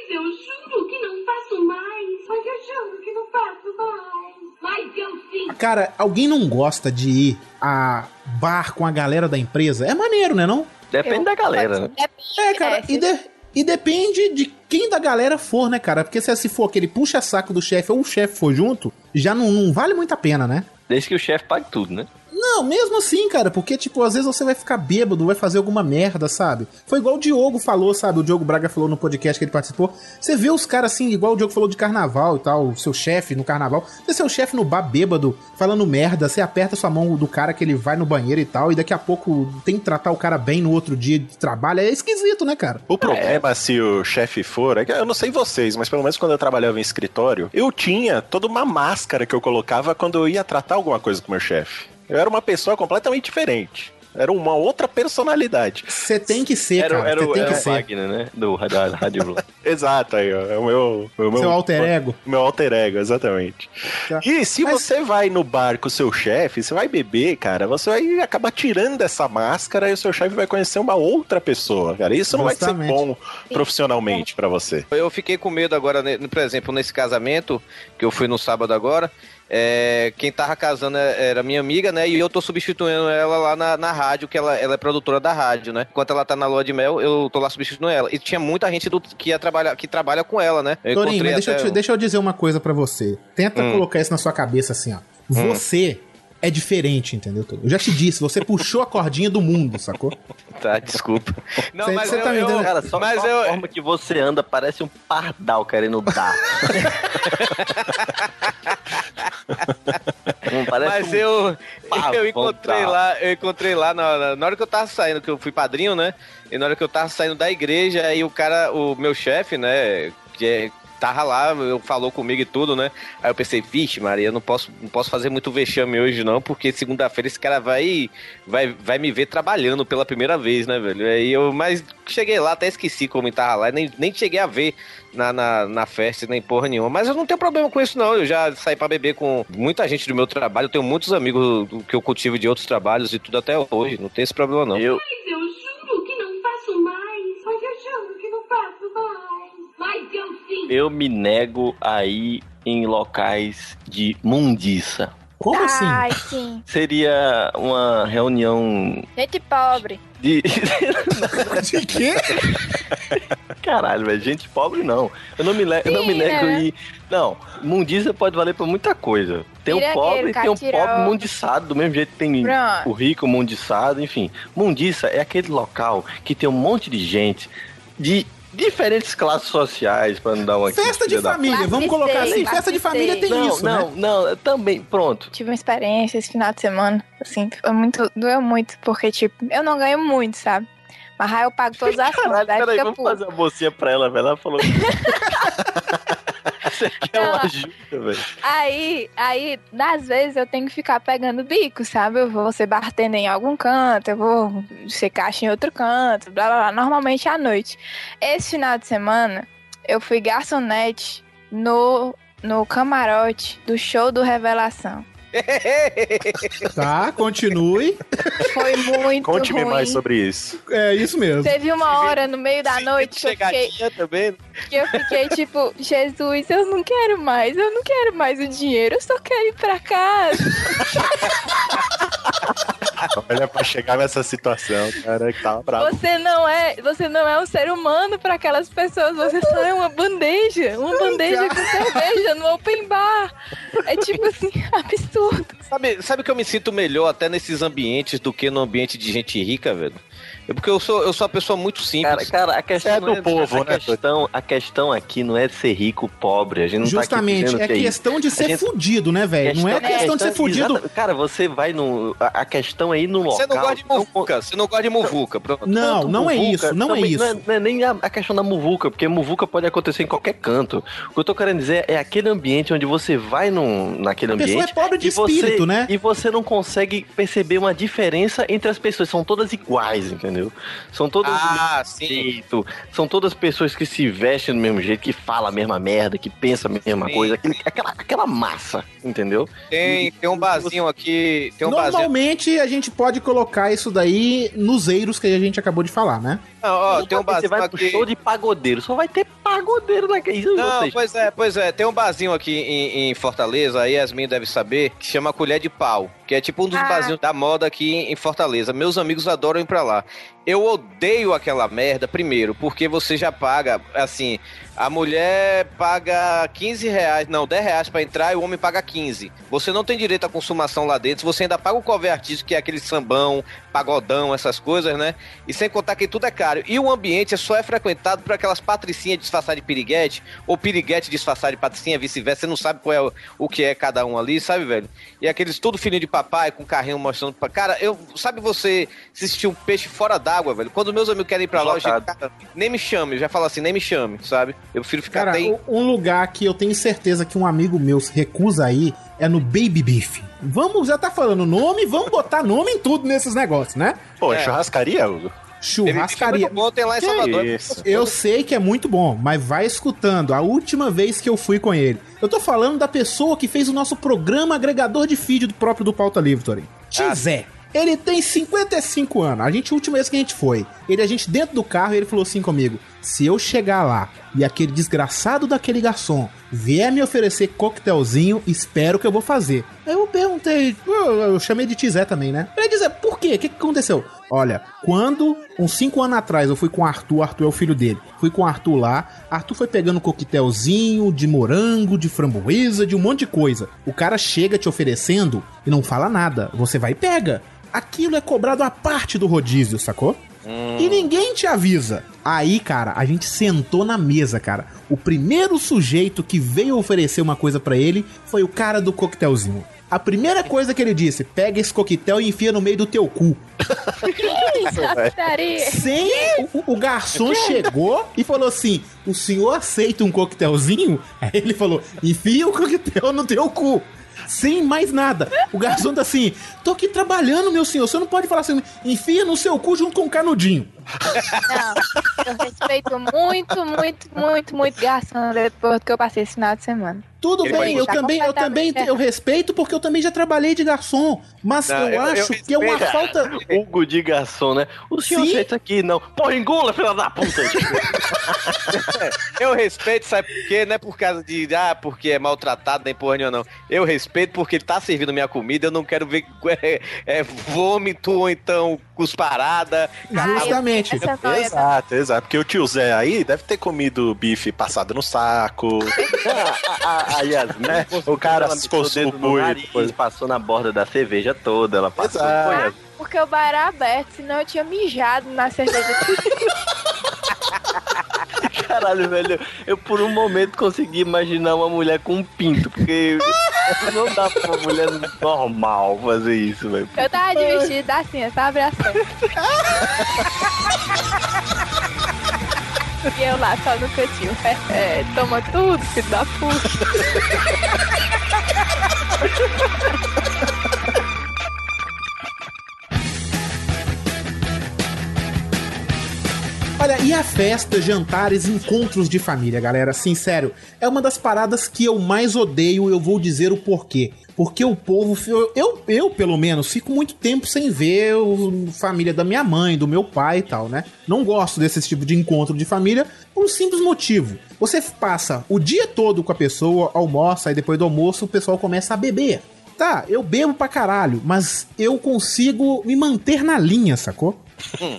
eu juro que não faço mais. Mas eu juro que não faço mais. Mas eu sim. Cara, alguém não gosta de ir a bar com a galera da empresa? É maneiro, né, não? Depende Eu- da galera, né? Depende, É, cara, é, e, de- e depende de quem da galera for, né, cara? Porque se, se for aquele puxa-saco do chefe ou o chefe for junto, já não, não vale muito a pena, né? Desde que o chefe pague tudo, né? Não, mesmo assim, cara, porque, tipo, às vezes você vai ficar bêbado, vai fazer alguma merda, sabe? Foi igual o Diogo falou, sabe? O Diogo Braga falou no podcast que ele participou. Você vê os caras assim, igual o Diogo falou de carnaval e tal, o seu chefe no carnaval. Você seu chefe no bar bêbado, falando merda, você aperta sua mão do cara que ele vai no banheiro e tal, e daqui a pouco tem que tratar o cara bem no outro dia de trabalho. É esquisito, né, cara? O problema, se o chefe for, é que eu não sei vocês, mas pelo menos quando eu trabalhava em escritório, eu tinha toda uma máscara que eu colocava quando eu ia tratar alguma coisa com o meu chefe. Eu era uma pessoa completamente diferente. Era uma outra personalidade. Você tem que ser, Era, cara. era, Você o- tem era que o ser. Wagner, né? Do, Rádio. Exato, aí, ó. É o meu. o meu Seu alter ego. Meu alter ego, exatamente. Tá. E se Mas- você vai no bar com o seu chefe, você vai beber, cara, você vai acabar tirando essa máscara e o seu chefe vai conhecer uma outra pessoa, cara. Isso não vai Justamente. ser bom profissionalmente pra você. Eu fiquei com medo agora, né, por exemplo, nesse casamento, que eu fui no sábado agora. É, quem tava casando é- era minha amiga, né? E eu tô substituindo ela lá na, na rádio, que ela, ela é produtora da rádio, né? Enquanto ela tá na lua de mel, eu tô lá substituindo ela. E tinha muita gente do, que ia trabalhar, que trabalha com ela, né? Eu Torinho, mas deixa eu, te- um- deixa eu dizer uma coisa pra você. Tenta Hum. colocar isso na sua cabeça assim, ó. Você é diferente, entendeu? Eu já te disse, você puxou a cordinha do mundo, sacou? Tá, desculpa. Não, Cê- mas cê eu, tá me eu- dando- Cara, só, mas só eu, a forma que você anda parece um pardal querendo dar. Parece Mas um eu, pavão eu encontrei lá, eu encontrei lá na, na- na hora que eu tava saindo, que eu fui padrinho, né? E na hora que eu tava saindo da igreja, aí o cara, o meu chefe, né, que é, tava lá, eu falou comigo e tudo, né? Aí eu pensei, vixe, Maria, eu não posso, não posso fazer muito vexame hoje não, porque segunda-feira esse cara vai, vai, vai me ver trabalhando pela primeira vez, né, velho? Aí eu, mas cheguei lá, até esqueci como ele tava lá, nem, nem cheguei a ver na, na, na festa, nem porra nenhuma. Mas eu não tenho problema com isso, não. Eu já saí pra beber com muita gente do meu trabalho. Eu tenho muitos amigos que eu cultivo de outros trabalhos e tudo até hoje. Não tem esse problema, não. Eu, Mas eu juro que não faço mais. Mas eu juro que não faço mais. Mas eu sim. me nego a ir em locais de mundiça. Como assim? Ai, sim. Seria uma reunião Gente pobre. de. De quê? Caralho, velho, gente pobre não. Eu não me, le... eu não me Sim, nego né? e. Não, mundiça pode valer pra muita coisa. Tem o pobre e tem o pobre mundiçado, do mesmo jeito que tem Pronto. o rico mundiçado, enfim. Mundiça é aquele local que tem um monte de gente de diferentes classes sociais, pra não dar uma Festa de da- família, vamos colocar assim. classe Festa de família tem Não, isso, não, né? não, também, pronto. Tive uma experiência esse final de semana, assim, foi muito, doeu muito, porque, tipo, eu não ganho muito, sabe? Mas aí eu pago todas as contas. Aí Peraí, vamos fazer uma mocinha pra ela, velho. Ela falou. Você quer uma ajuda, velho? Aí, aí, às vezes eu tenho que ficar pegando bico, sabe? Eu vou ser bartender em algum canto, eu vou ser caixa em outro canto, blá blá blá. Normalmente à noite. Esse final de semana, eu fui garçonete no, no camarote do show do Revelação. Tá, continue. Foi muito Conte-me ruim. mais sobre isso. É isso mesmo. Teve uma hora no meio da noite que eu fiquei, também. que eu fiquei tipo, Jesus, eu não quero mais, eu não quero mais o dinheiro, eu só quero ir pra casa. Olha, pra chegar nessa situação, cara, que tava bravo. Você não é, você não é um ser humano para aquelas pessoas, você só é uma bandeja, uma bandeja com cerveja no open bar. É tipo assim, absurdo. Sabe, sabe que eu me sinto melhor até nesses ambientes do que no ambiente de gente rica, velho? É porque eu sou, eu sou uma pessoa muito simples. Cara, cara, a questão é do povo, a né, Questão, a questão aqui não é ser rico, pobre. A gente não tá aqui Justamente, dizendo é isso. questão de ser gente- fudido, né, velho? Não é questão de ser fudido. Cara, você vai no. A, a questão é ir no local. Você não gosta de muvuca, você não gosta de muvuca. Pronto. Não, Tanto não é muvuca, isso, não é isso. Não é, não é nem a, a questão da muvuca, porque muvuca pode acontecer em qualquer canto. O que eu tô querendo dizer é aquele ambiente onde você vai num, naquele A pessoa ambiente. é pobre de e você- espírito, né? E você não consegue perceber uma diferença entre as pessoas. São todas iguais, entendeu? São todas Ah, jeito. São todas pessoas que se vestem do mesmo jeito, que falam a mesma merda, que pensam a mesma Sim. coisa. aquele- aquela, aquela massa, entendeu? Tem, tem um barzinho aqui. Tem um barzinho. Normalmente a gente pode colocar isso daí nos eiros que a gente acabou de falar, né? Não, ó, tem um você barzinho vai pro aqui. show de pagodeiro, só vai ter pagodeiro naquele. Não, vocês- pois é, pois é. Tem um barzinho aqui em, em Fortaleza, a Yasmin deve saber, que chama Colher de Pau. Que é tipo um dos Ah. barzinhos da moda aqui em Fortaleza. Meus amigos adoram ir pra lá. Eu odeio aquela merda, primeiro, porque você já paga, assim, a mulher paga 15 reais, não, 10 reais pra entrar e o homem paga 15. Você não tem direito à consumação lá dentro, você ainda paga o cover artístico, que é aquele sambão, pagodão, essas coisas, né? E sem contar que tudo é caro. E o ambiente só é frequentado por aquelas patricinhas disfarçadas de piriguete, ou piriguete disfarçado de patricinha, vice-versa. Você não sabe qual é o, o que é cada um ali, sabe, velho? E aqueles tudo filhinho de papai, com carrinho mostrando pra. Cara, eu. Sabe você se um peixe fora d'água, velho? Quando meus amigos querem ir pra lá, eu Lotado. cara, nem me chame, eu já falo assim, nem me chame, sabe? Eu prefiro ficar Cara, até um lugar que eu tenho certeza que um amigo meu se recusa aí é no Baby Beef. Vamos, já tá falando nome, vamos botar nome em tudo nesses negócios, né? Pô, É. churrascaria, Hugo? Churrascaria. Muito bom, tem lá em Que Salvador. isso? Eu sei que é muito bom, mas vai escutando. A última vez que eu fui com ele. Eu tô falando da pessoa que fez o nosso programa agregador de feed do próprio do Pauta Livre, Torinho. Tizé. Ele tem 55 anos. A gente, última vez que a gente foi, ele, a gente dentro do carro, ele falou assim comigo: se eu chegar lá e aquele desgraçado daquele garçom vier me oferecer coquetelzinho, espero que eu vou fazer. Aí eu perguntei, eu, eu chamei de Tizé também, né? Ele dizer, por quê? O que, que aconteceu? Olha, quando, uns 5 anos atrás, eu fui com o Arthur, Arthur é o filho dele. Fui com o Arthur lá, Arthur foi pegando coquetelzinho de morango, de framboesa, de um monte de coisa. O cara chega te oferecendo e não fala nada. Você vai e pega. Aquilo é cobrado a parte do rodízio, sacou? E ninguém te avisa. Aí, cara, a gente sentou na mesa, cara. O primeiro sujeito que veio oferecer uma coisa pra ele foi o cara do coquetelzinho. A primeira coisa que ele disse: pega esse coquetel e enfia no meio do teu cu. Putaria. Sem o, o- o garçom chegou e falou assim: o senhor aceita um coquetelzinho? Aí ele falou: enfia o coquetel no teu cu. Sem mais nada. O garçom tá assim: tô aqui trabalhando, meu senhor. Você não pode falar assim, enfia no seu cu junto com o canudinho. Não, eu respeito muito, muito, muito, muito garçom depois que eu passei esse final de semana. Tudo Ele bem, eu também, eu também completamente eu respeito porque eu também já trabalhei de garçom. Mas Não, eu, eu- eu acho que é uma falta. Hugo de garçom, né? O senhor aceita aqui, não. Porra, engula, filha da puta! Eu respeito, sabe por quê? Não é por causa de, ah, porque é maltratado, nem porra nenhuma, não. Eu respeito porque ele tá servindo minha comida, eu não quero ver é, é, vômito ou então cusparada. Justamente. Essa noia tá- Exato, exato. Porque o tio Zé aí deve ter comido bife passado no saco. a, a, a Yasmin, É, o cara meteu escoçou dedo o no cu e nariz, depois- passou na borda da cerveja toda, ela passou. Exato. Foi, Ah, Yasmin. porque o bar era aberto, senão eu tinha mijado na cerveja. Caralho, velho, eu por um momento consegui imaginar uma mulher com um pinto, porque não dá pra uma mulher normal fazer isso, velho. Eu tava de vestido assim, eu tava abraçando. E eu lá, só no cantinho. É, é, toma tudo, filho da puta. Olha, e a festa, jantares, encontros de família, galera? Sério, é uma das paradas que eu mais odeio eu vou dizer o porquê. Porque o povo, eu, eu, pelo menos, fico muito tempo sem ver o família da minha mãe, do meu pai e tal, né? Não gosto desse tipo de encontro de família por um simples motivo. Você passa o dia todo com a pessoa, almoça, e depois do almoço o pessoal começa a beber. Tá, eu bebo pra caralho, mas eu consigo me manter na linha, sacou?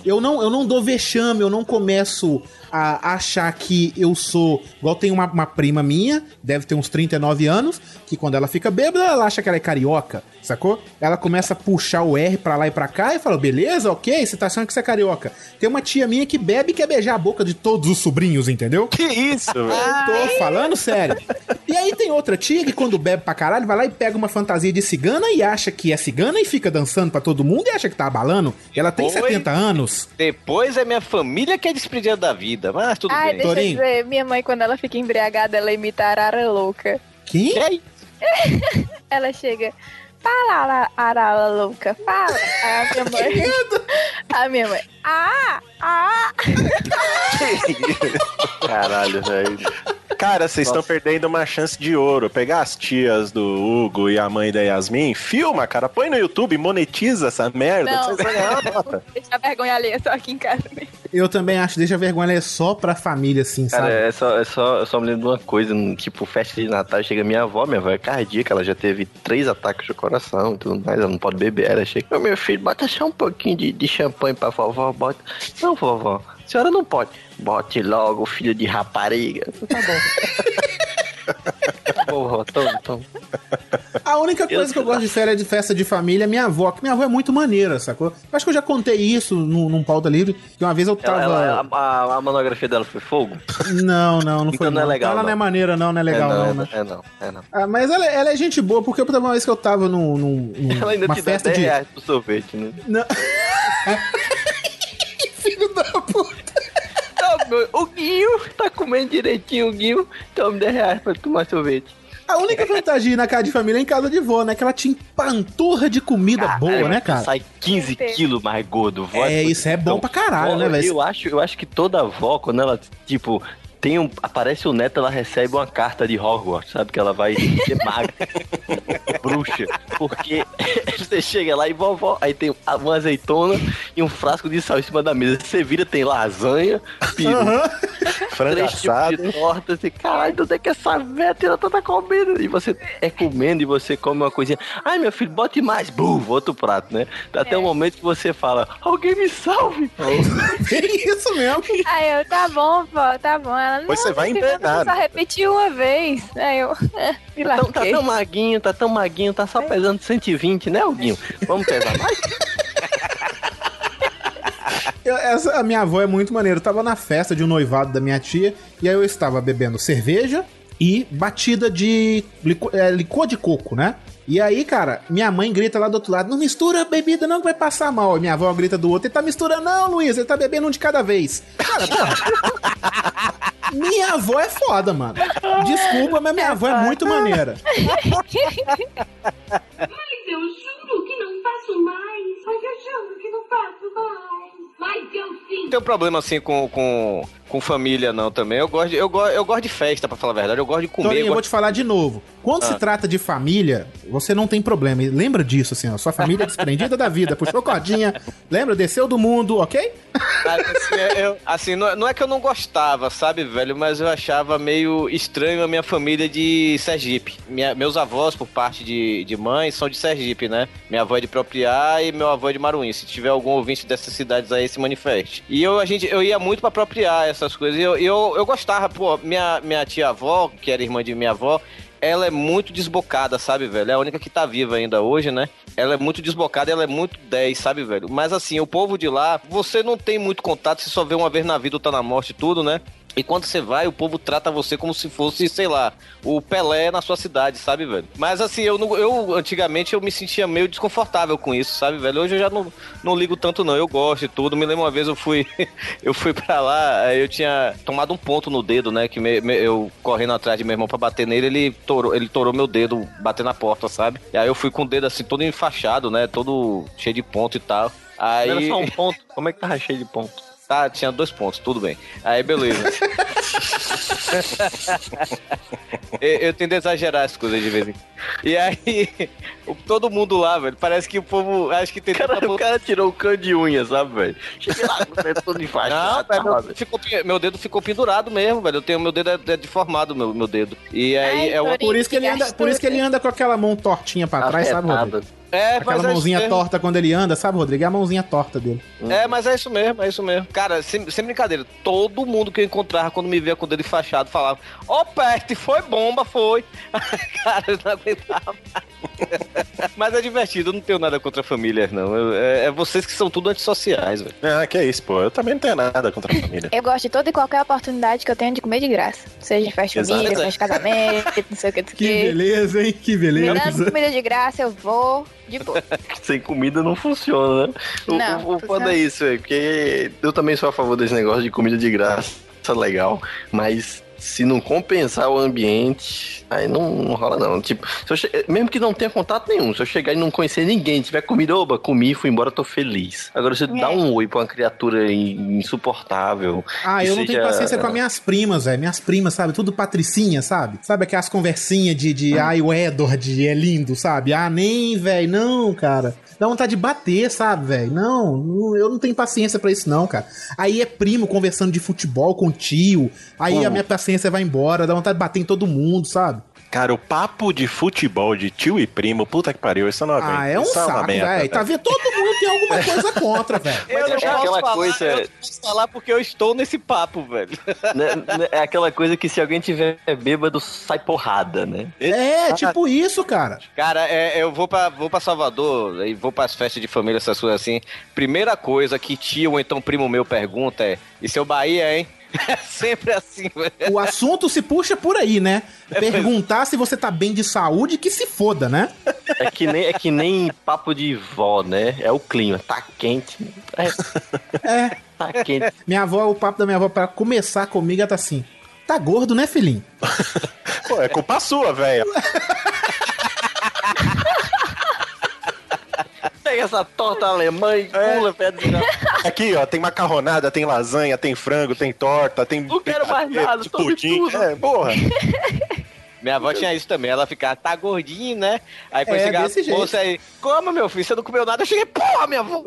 Eu não, eu não dou vexame, eu não começo a achar que eu sou. Igual tem uma, uma prima minha, deve ter uns 39 anos, que quando ela fica bêbada, ela acha que ela é carioca, sacou? Ela começa a puxar o R pra lá e pra cá e fala: beleza, ok, você tá achando que você é carioca. Tem uma tia minha que bebe e quer beijar a boca de todos os sobrinhos, entendeu? Que isso, velho? Tô falando sério. E aí tem outra tia que quando bebe pra caralho, vai lá e pega uma fantasia de cigana e acha que é cigana e fica dançando pra todo mundo e acha que tá abalando. Ela tem Oi? 70 anos. Depois é minha família que é despedida da vida, mas tudo Ai, bem. deixa eu dizer, minha mãe, quando ela fica embriagada, ela imita a arara louca. Quem? Ela chega. Fala, ara- arara louca, fala. Aí a minha mãe. a minha mãe. Ah! Ah! Caralho, velho. Cara, vocês estão perdendo uma chance de ouro. Pegar as tias do Hugo e a mãe da Yasmin, filma, cara, põe no YouTube, monetiza essa merda. Não. nota. Deixa a vergonha alheia só aqui em casa mesmo. Eu também acho, deixa a vergonha é só pra família, assim, Cara, sabe? é só, é só, eu só me lembro de uma coisa, no- tipo, festa de Natal, chega minha avó, minha avó é cardíaca, ela já teve três ataques de coração e tudo mais, ela não pode beber, ela chega, "Ô, meu filho, bota só um pouquinho de, de champanhe pra vovó, bota. Não, vovó, a senhora não pode. Bote logo, filho de rapariga. Tá bom. vovó, toma, toma. A única coisa que eu gosto de férias de festa de família é minha avó, que minha avó é muito maneira, sacou? Eu acho que eu já contei isso num, num pauta livre, que uma vez eu Ela, tava. ela- a, a, a monografia dela foi fogo? Não, não, não foi Então não é legal, Ela não. é não. maneira, não, não é legal, é, não, não, né? é não, é não. Ah, mas ela, ela é gente boa, porque eu tava uma vez que eu tava num, num, num- Ela ainda uma te dá festa 10 de. reais pro sorvete, né? Não. Filho da. O Guinho tá comendo direitinho, o Guinho. Toma 10 reais pra tomar sorvete. A única vantagem de ir na casa de família é em casa de vó, né? Que ela te empanturra de comida boa, Caralho, né, cara? Sai 15 quilos mais gordo. Vó É, isso é bom pra caralho, né, velho? Eu acho, eu acho que toda avó, quando ela, tipo, tem um, aparece o neto, ela recebe uma carta de Hogwarts, sabe? Que ela vai ser magra, bruxa. Porque você chega lá e vovó, aí tem uma azeitona e um frasco de sal em cima da mesa. Você vira, tem lasanha, peru, Frango três tipos assado. de torta, assim, caralho, de onde é que essa véia tira tanta comida? E você é comendo e você come uma coisinha. Ai, meu filho, bote mais. Bum, outro prato, né? Até o momento que você fala, alguém me salve. É isso mesmo. Aí eu, tá bom, vó, tá bom. Ela, não, Pois você vai internado. Só repetiu uma vez. Aí eu, é, me Tá tão, tá tão maguinho, tá tão maguinho, tá só pesando 120, né, Alguinho? Vamos pesar mais? Eu- essa, a minha avó é muito maneira. Eu tava na festa de um noivado da minha tia e aí eu estava bebendo cerveja e batida de lico- é, licor de coco, né? E aí, cara, minha mãe grita lá do outro lado: não mistura a bebida, não, que vai passar mal. E minha avó grita do outro: ele tá misturando, não, Luiz, ele tá bebendo um de cada vez. Cara, porra. minha avó é foda, mano. Desculpa, mas minha avó é muito maneira. Mas eu juro que não faço mais. Mas eu juro que não faço mais. Mas eu sim. Não tenho problema assim com, com, com família, não, também. Eu gosto, de, eu, go- eu gosto de festa, pra falar a verdade. Eu gosto de comer. Torinho, eu eu vou te falar de novo. Quando Ah. se trata de família, você não tem problema. E lembra disso, assim, ó. Sua família é desprendida da vida, puxou cordinha, lembra? Desceu do mundo, ok? Assim, eu- assim, não, é- não é que eu não gostava, sabe, velho? Mas eu achava meio estranho a minha família de Sergipe. Minha- meus avós, por parte de, de mãe, são de Sergipe, né? Minha avó é de Propriá e meu avô é de Maruim. Se tiver algum ouvinte dessas cidades aí, se manifeste. E eu, a gente, eu ia muito pra Propriá, essas coisas. Eu, eu, eu gostava, pô, minha, minha tia-avó, que era irmã de minha avó, ela é muito desbocada, sabe, velho? É a única que tá viva ainda hoje, né? Ela é muito desbocada, ela é muito 10, sabe, velho? Mas assim, o povo de lá, você não tem muito contato, você só vê uma vez na vida ou tá na morte e tudo, né? E quando você vai, o povo trata você como se fosse, sei lá, o Pelé na sua cidade, sabe, velho? Mas assim, eu, não- eu antigamente eu me sentia meio desconfortável com isso, sabe, velho? Hoje eu já não, não ligo tanto, não. Eu gosto e tudo. Me lembro uma vez eu fui, eu fui pra lá, aí eu tinha tomado um ponto no dedo, né? Que me- me- eu correndo atrás de meu irmão pra bater nele, ele torou, ele torou meu dedo, bater na porta, sabe? E aí eu fui com o dedo assim, todo enfaixado, né? Todo cheio de ponto e tal. Aí. Era só um ponto. Como é que tava cheio de ponto? Tá, tinha dois pontos, tudo bem. Aí, beleza. eu, eu tento exagerar as coisas de vez em quando. E aí, o- todo mundo lá, velho, parece que o povo. Acho que tem Cara, o cara tirou o cano de unha, sabe, velho? Cheguei lá o dedo todo Não, velho, sabe? meu, ficou, meu dedo ficou pendurado mesmo, velho. Eu tenho, meu dedo é, é deformado, meu, meu dedo. E aí Ai, é uma. Por isso, que ele anda, por isso que ele anda com aquela mão tortinha pra trás, sabe, Rodrigo? Afetado. É, Aquela mas é mãozinha mesmo. torta quando ele anda, sabe, Rodrigo? É a mãozinha torta dele. É, mas é isso mesmo, é isso mesmo. Cara, sem, sem brincadeira, todo mundo que eu encontrava quando me via com o dedo enfaixado falava: Ô, peste, foi bomba, foi. Cara, eu não Mas é divertido, eu não tenho nada contra famílias, não. Eu- é, é vocês que são tudo antissociais, velho. Ah, que isso, pô. Eu também não tenho nada contra a família. Eu gosto de toda e qualquer oportunidade que eu tenho de comer de graça. Seja em festa família, seja de casamento, não sei o que, não sei Que que. beleza, hein? Que Me dando beleza. comida de graça, eu vou de boa. Sem comida não funciona, né? O, Não, o, o foda é isso, é porque eu também sou a favor desse negócio de comida de graça, legal, mas se não compensar o ambiente, aí não, não rola não. Tipo, che- mesmo que não tenha contato nenhum, se eu chegar e não conhecer ninguém, tiver comida, oba, comi, fui embora, tô feliz. Agora, se dá É. um oi pra uma criatura in- insuportável. Ah, eu não tenho seja- paciência com as minhas primas, velho. Minhas primas, sabe? Tudo patricinha, sabe? Sabe aquelas conversinhas de, de ai, o Edward é lindo, sabe? Ah, nem, velho, não, cara. Dá vontade de bater, sabe, velho? Não, eu não tenho paciência pra isso, não, cara. Aí é primo conversando de futebol com tio. Aí Pô. a minha paciência vai embora, dá vontade de bater em todo mundo, sabe? Cara, o papo de futebol de tio e primo, puta que pariu, isso eu não aguento. Ah, é um uma saco, velho. Tá vendo? Todo mundo tem alguma coisa contra, velho. Eu Mas não é posso aquela falar, coisa- eu posso falar porque eu estou nesse papo, velho. Né, É aquela coisa que se alguém tiver bêbado, sai porrada, né? É, tipo isso, cara. Cara, é, eu vou pra, vou pra Salvador e vou pras festas de família, essas coisas assim. Primeira coisa que tio ou então primo meu pergunta é: e seu Bahia, hein? É sempre assim, velho. O assunto se puxa por aí, né? Perguntar se você tá bem de saúde, que se foda, né? É que nem, é que nem papo de vó, né? É o clima. Tá quente. É, É. tá quente. Minha avó, o papo da minha avó pra começar comigo, ela tá assim. Tá gordo, né, filhinho? Pô, é culpa sua, velho. Pega essa torta alemã e pula perto de Aqui, ó, tem macarronada, tem lasanha, tem frango, tem torta, tem. Não quero mais nada, tome pudim. tudo. É, porra. Minha avó tinha isso também, ela ficava, tá gordinho, né? Aí quando É, chegava a moça aí, como meu filho, você não comeu nada? Eu cheguei, porra, minha avó!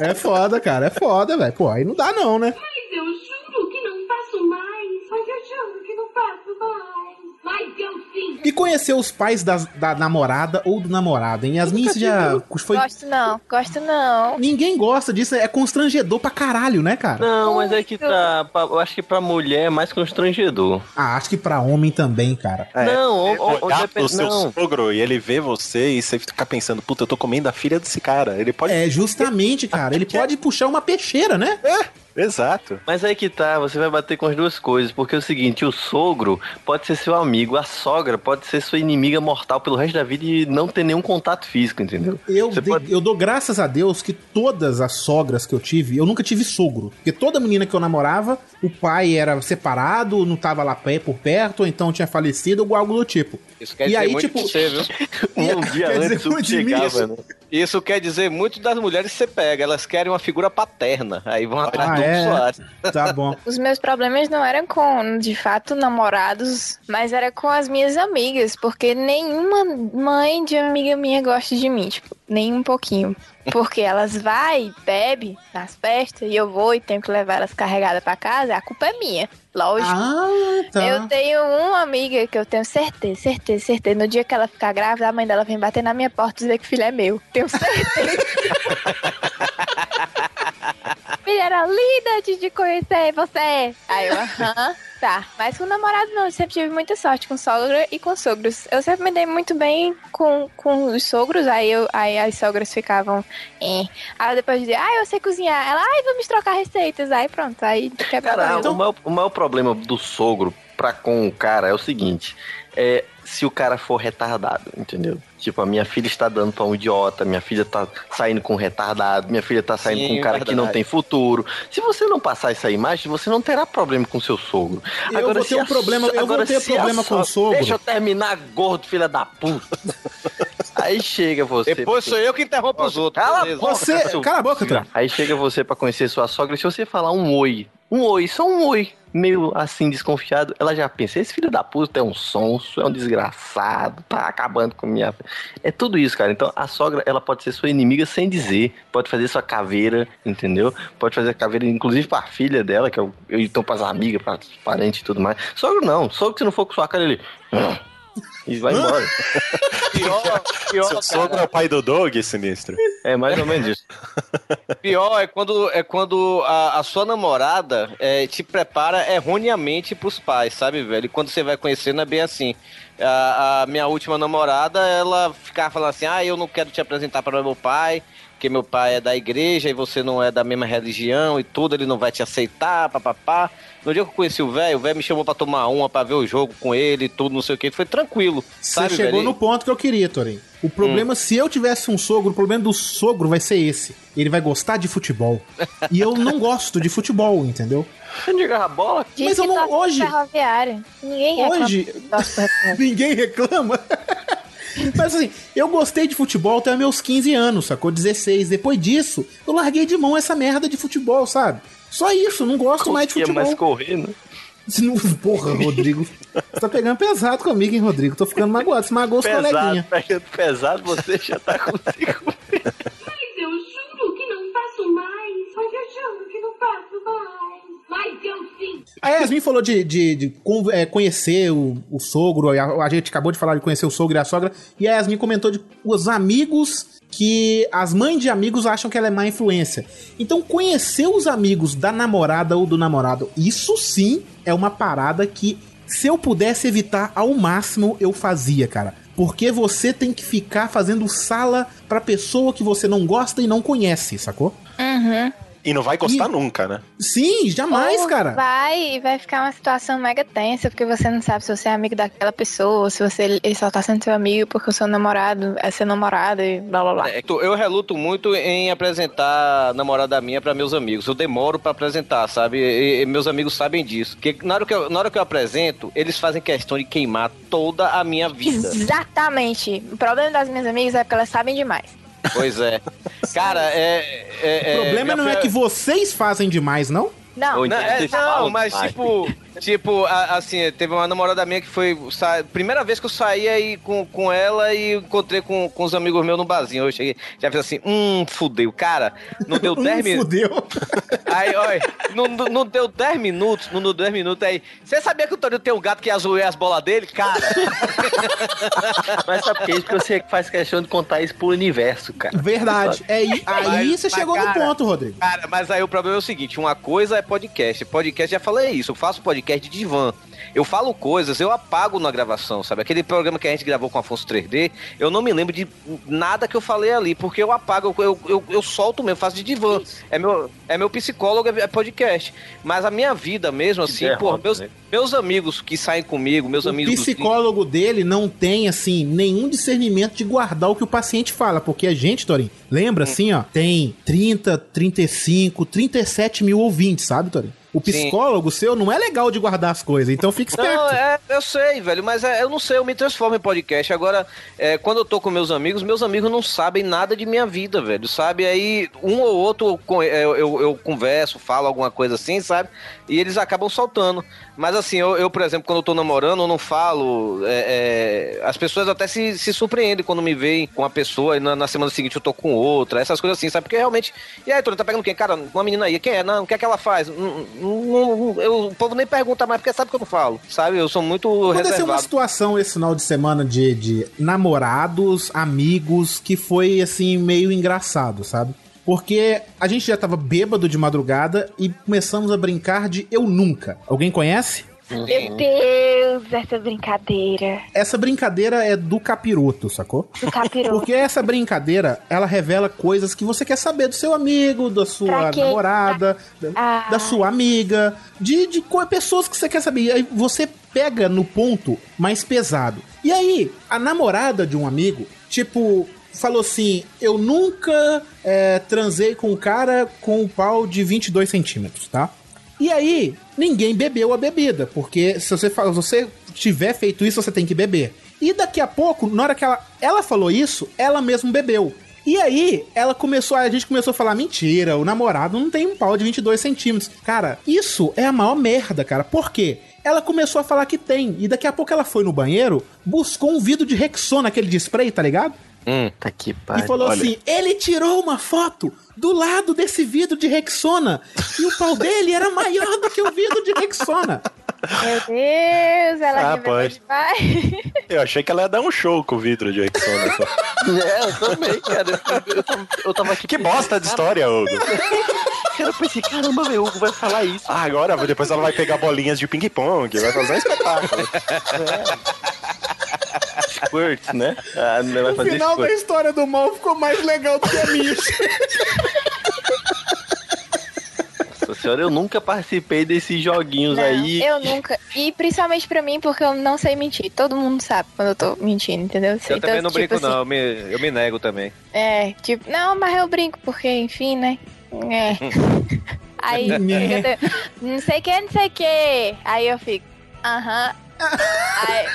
É foda, cara, é foda, velho. Pô, aí não dá não, né? Mas eu juro que não faço mais. Mas eu juro que não faço mais. Mas eu. E conhecer os pais das- da namorada ou do namorado, hein? Yasmin, você já foi... Gosto não, gosto não. Ninguém gosta disso, é constrangedor pra caralho, né, cara? Não, mas é que tá. pra- Eu acho que pra mulher é mais constrangedor. Ah, acho que pra homem também, cara. É, Não, ou- ou- ou olhar depende- pro seu não. sogro e ele vê você e você ficar pensando, puta, eu tô comendo a filha desse cara. Ele pode. É, justamente, cara. Ele pode puxar uma peixeira, né? Exato. Mas aí que tá, você vai bater com as duas coisas, porque é o seguinte, o sogro pode ser seu amigo, a sogra pode ser sua inimiga mortal pelo resto da vida e não ter nenhum contato físico, entendeu? Eu, dei- pode- eu dou graças a Deus que todas as sogras que eu tive, eu nunca tive sogro. Porque toda menina que eu namorava, o pai era separado, não tava lá pé por perto, ou então tinha falecido, ou algo do tipo. Isso quer E dizer aí, muito tipo- de você, viu? Um dia Quer dizer, antes o muito de chegava, isso- né? Isso quer dizer muito das mulheres que você pega, elas querem uma figura paterna, aí vão atrás Ah, do é? Tá bom. Os meus problemas não eram com, de fato, namorados, mas era com as minhas amigas, porque nenhuma mãe de amiga minha gosta de mim, tipo, nem um pouquinho. Porque elas vai, bebe nas festas e eu vou e tenho que levar elas carregadas pra casa, a culpa é minha. Lógico. Ah, tá. Eu tenho uma amiga que eu tenho certeza, certeza, certeza. No dia que ela ficar grávida, a mãe dela vem bater na minha porta e dizer que o filho é meu. Tenho certeza. filha era linda antes de conhecer você. Aí eu, aham. Tá, mas com namorado não, eu sempre tive muita sorte com sogra e com sogros. Eu sempre me dei muito bem com, com os sogros, aí, eu, aí as sogras ficavam. É. Aí depois dizia, ah, eu sei cozinhar. Ela, ai, vamos trocar receitas. Aí pronto, aí quebra Cara, o, maior, o maior problema do sogro pra com o cara é o seguinte: é se o cara for retardado, entendeu? Tipo, a minha filha está dando pra um idiota, minha filha tá saindo com um retardado, minha filha tá saindo Sim, com um cara que verdade. não tem futuro. Se você não passar essa imagem, você não terá problema com seu sogro. Eu vou ter se um problema- so- eu vou ter problema com o so- sogro. Deixa eu terminar, gordo, filha da puta. Aí chega você. Depois sou eu que interrompo os outros. Cala a boca, Você- seu- cala a boca. Aí chega você pra conhecer sua sogra e se você falar um oi, um oi, só um oi, meio assim desconfiado, ela já pensa, esse filho da puta é um sonso, é um desgraçado, tá acabando com minha... É tudo isso, cara. Então a sogra, ela pode ser sua inimiga sem dizer, pode fazer sua caveira, entendeu? Pode fazer a caveira, inclusive pra filha dela, que é o... então pras amigas, pras parentes e tudo mais. Sogro não, sogro que se não for com sua cara, ele... E vai embora. Pior, pior, Seu sogro é o pai do Doug, sinistro. É mais ou menos isso. pior é quando, é quando a, a sua namorada é, te prepara erroneamente pros pais, sabe, velho? E quando você vai conhecer, não é bem assim. A, a minha última namorada, ela ficava falando assim: ah, eu não quero te apresentar para meu pai, porque meu pai é da igreja e você não é da mesma religião e tudo, ele não vai te aceitar, papapá. No dia que eu conheci o velho, o velho me chamou pra tomar uma, pra ver o jogo com ele e tudo, não sei o que. Foi tranquilo, Você sabe, chegou velho? no ponto que eu queria, Torinho. O problema, se eu tivesse um sogro, o problema do sogro vai ser esse. Ele vai gostar de futebol. e eu não gosto de futebol, entendeu? Você não jogar bola? Diz Mas eu não- hoje-. Ninguém reclama Hoje- Ferroviário. Ninguém reclama. Mas assim, eu gostei de futebol até meus 15 anos, sacou? 16. Depois disso, eu larguei de mão essa merda de futebol, sabe? Só isso, não gosto mais de futebol. mais correr, né? Se não- Porra, Rodrigo. Você tá pegando pesado comigo, hein, Rodrigo? Tô ficando magoado. Você magoou os Pesado, coleguinhas. pegando pesado, você já tá consigo. Mas eu juro que não faço mais. Mas eu juro que não faço mais. Mas eu sim. A Yasmin falou de, de, de é, conhecer o, o sogro, a, a gente acabou de falar de conhecer o sogro e a sogra, e a Yasmin comentou de os amigos que as mães de amigos acham que ela é má influência. Então, conhecer os amigos da namorada ou do namorado, isso sim é uma parada que, se eu pudesse evitar ao máximo, eu fazia, cara. Porque você tem que ficar fazendo sala pra pessoa que você não gosta e não conhece, sacou? Uhum. E não vai gostar nunca, né? Sim, jamais, Ou cara. Vai, vai ficar uma situação mega tensa, porque você não sabe se você é amigo daquela pessoa, se você ele só tá sendo seu amigo porque o seu namorado é seu namorado e blá blá blá. É, eu reluto muito em apresentar a namorada minha pra meus amigos. Eu demoro pra apresentar, sabe? E, e meus amigos sabem disso. Porque na hora, que eu, na hora que eu apresento, eles fazem questão de queimar toda a minha vida. Exatamente. O problema das minhas amigas é porque elas sabem demais. Pois é. Cara, é. é- O problema minha não é que vocês fazem demais, não? Não, Não, é, não, mas demais. tipo, tipo, a- assim, teve uma namorada minha que foi. sa- Primeira vez que eu saí aí com, com ela e encontrei com, com os amigos meus no barzinho. Eu cheguei, já fiz assim, hum, fudeu. Cara, não deu 10 Hum, minutos. fudeu. Aí, olha, não, não, não deu 10 minutos, não deu 10 minutos aí. Você sabia que o Torinho tem um gato que azuleia as bolas dele? Cara, Mas sabe por que é? Porque você faz questão de contar isso pro universo, cara. Verdade. É, aí aí Mas- você mas, chegou no cara, ponto, Rodrigo. Cara, mas aí o problema é o seguinte: uma coisa é podcast. Podcast, já falei isso, eu faço podcast de divã. Eu falo coisas, eu apago na gravação, sabe? Aquele programa que a gente gravou com Afonso 3D, eu não me lembro de nada que eu falei ali, porque eu apago, eu, eu, eu, solto mesmo, faço de divã. É meu, é meu psicólogo, é podcast. Mas a minha vida mesmo, assim, derrota, pô, meus, né? meus amigos que saem comigo, meus O amigos. do- psicólogo dele não tem, assim, nenhum discernimento de guardar o que o paciente fala. Porque a gente, Torin, lembra, assim, ó, tem 30, 35, 37 mil ouvintes, sabe, Torin? O Sim. psicólogo seu não é legal de guardar as coisas, então fica esperto. Não, é, eu sei, velho, mas é, eu não sei, eu me transformo em podcast. Agora, é, quando eu tô com meus amigos, meus amigos não sabem nada de minha vida, velho, sabe? Aí, um ou outro eu, eu- eu converso, falo alguma coisa assim, sabe? E eles acabam soltando. Mas assim, eu, eu, por exemplo, quando eu tô namorando, eu não falo. é, é, as pessoas até se, se surpreendem quando me veem com uma pessoa e na, na semana seguinte eu tô com outra, essas coisas assim, sabe? Porque realmente. E aí, Tony, tá pegando quem? Cara, uma menina aí, quem é? Não, o que é que ela faz? Não, não- eu- o povo nem pergunta mais, porque sabe que eu não falo, sabe? Eu sou muito Aconteceu uma reservado. situação esse final de semana de, de namorados, amigos, que foi, assim, meio engraçado, sabe? Porque a gente já tava bêbado de madrugada e começamos a brincar de Eu Nunca. Alguém conhece? Meu Deus, essa brincadeira. Essa brincadeira é do capiroto, sacou? Do capiroto. Porque essa brincadeira, ela revela coisas que você quer saber do seu amigo, da sua namorada, da, Ah. da sua amiga, de, de pessoas que você quer saber. E aí você pega no ponto mais pesado. E aí, a namorada de um amigo, tipo, falou assim: Eu nunca é, transei com um cara com um pau de 22 centímetros, tá? E aí, ninguém bebeu a bebida, porque se você, se você tiver feito isso, você tem que beber. E daqui a pouco, na hora que ela, ela falou isso, ela mesma bebeu. E aí, ela começou, a gente começou a falar, mentira, o namorado não tem um pau de 22 centímetros. Cara, isso é a maior merda, cara. Por quê? Ela começou a falar que tem, e daqui a pouco ela foi no banheiro, buscou um vidro de Rexona, aquele de spray, tá ligado? Tá que E pariu. falou olha. assim: ele tirou uma foto do lado desse vidro de Rexona e o pau dele era maior do que o vidro de Rexona. Meu Deus, ela Ah, pode. demais. Eu achei que ela ia dar um show com o vidro de Rexona. É, eu também, cara. Eu, eu, tava- eu tava aqui. que bosta de história, Hugo. Cara, eu pensei, caramba, meu, o Hugo vai falar isso. Ah, agora depois ela vai pegar bolinhas de ping-pong, vai fazer um espetáculo. Squirt, né? Ah, não vai O fazer final da squirt. história do mal ficou mais legal do que a minha. Nossa senhora, eu nunca participei desses joguinhos Não, aí. eu nunca. E principalmente pra mim, porque eu não sei mentir. Todo mundo sabe quando eu tô mentindo, entendeu? Eu Então, também não tipo brinco, assim, não. Eu me, eu me nego também. É, tipo, não, mas eu brinco, porque, enfim, né? É. Aí, Né. eu não sei o que, não sei o que. Aí eu fico, aham. Aí,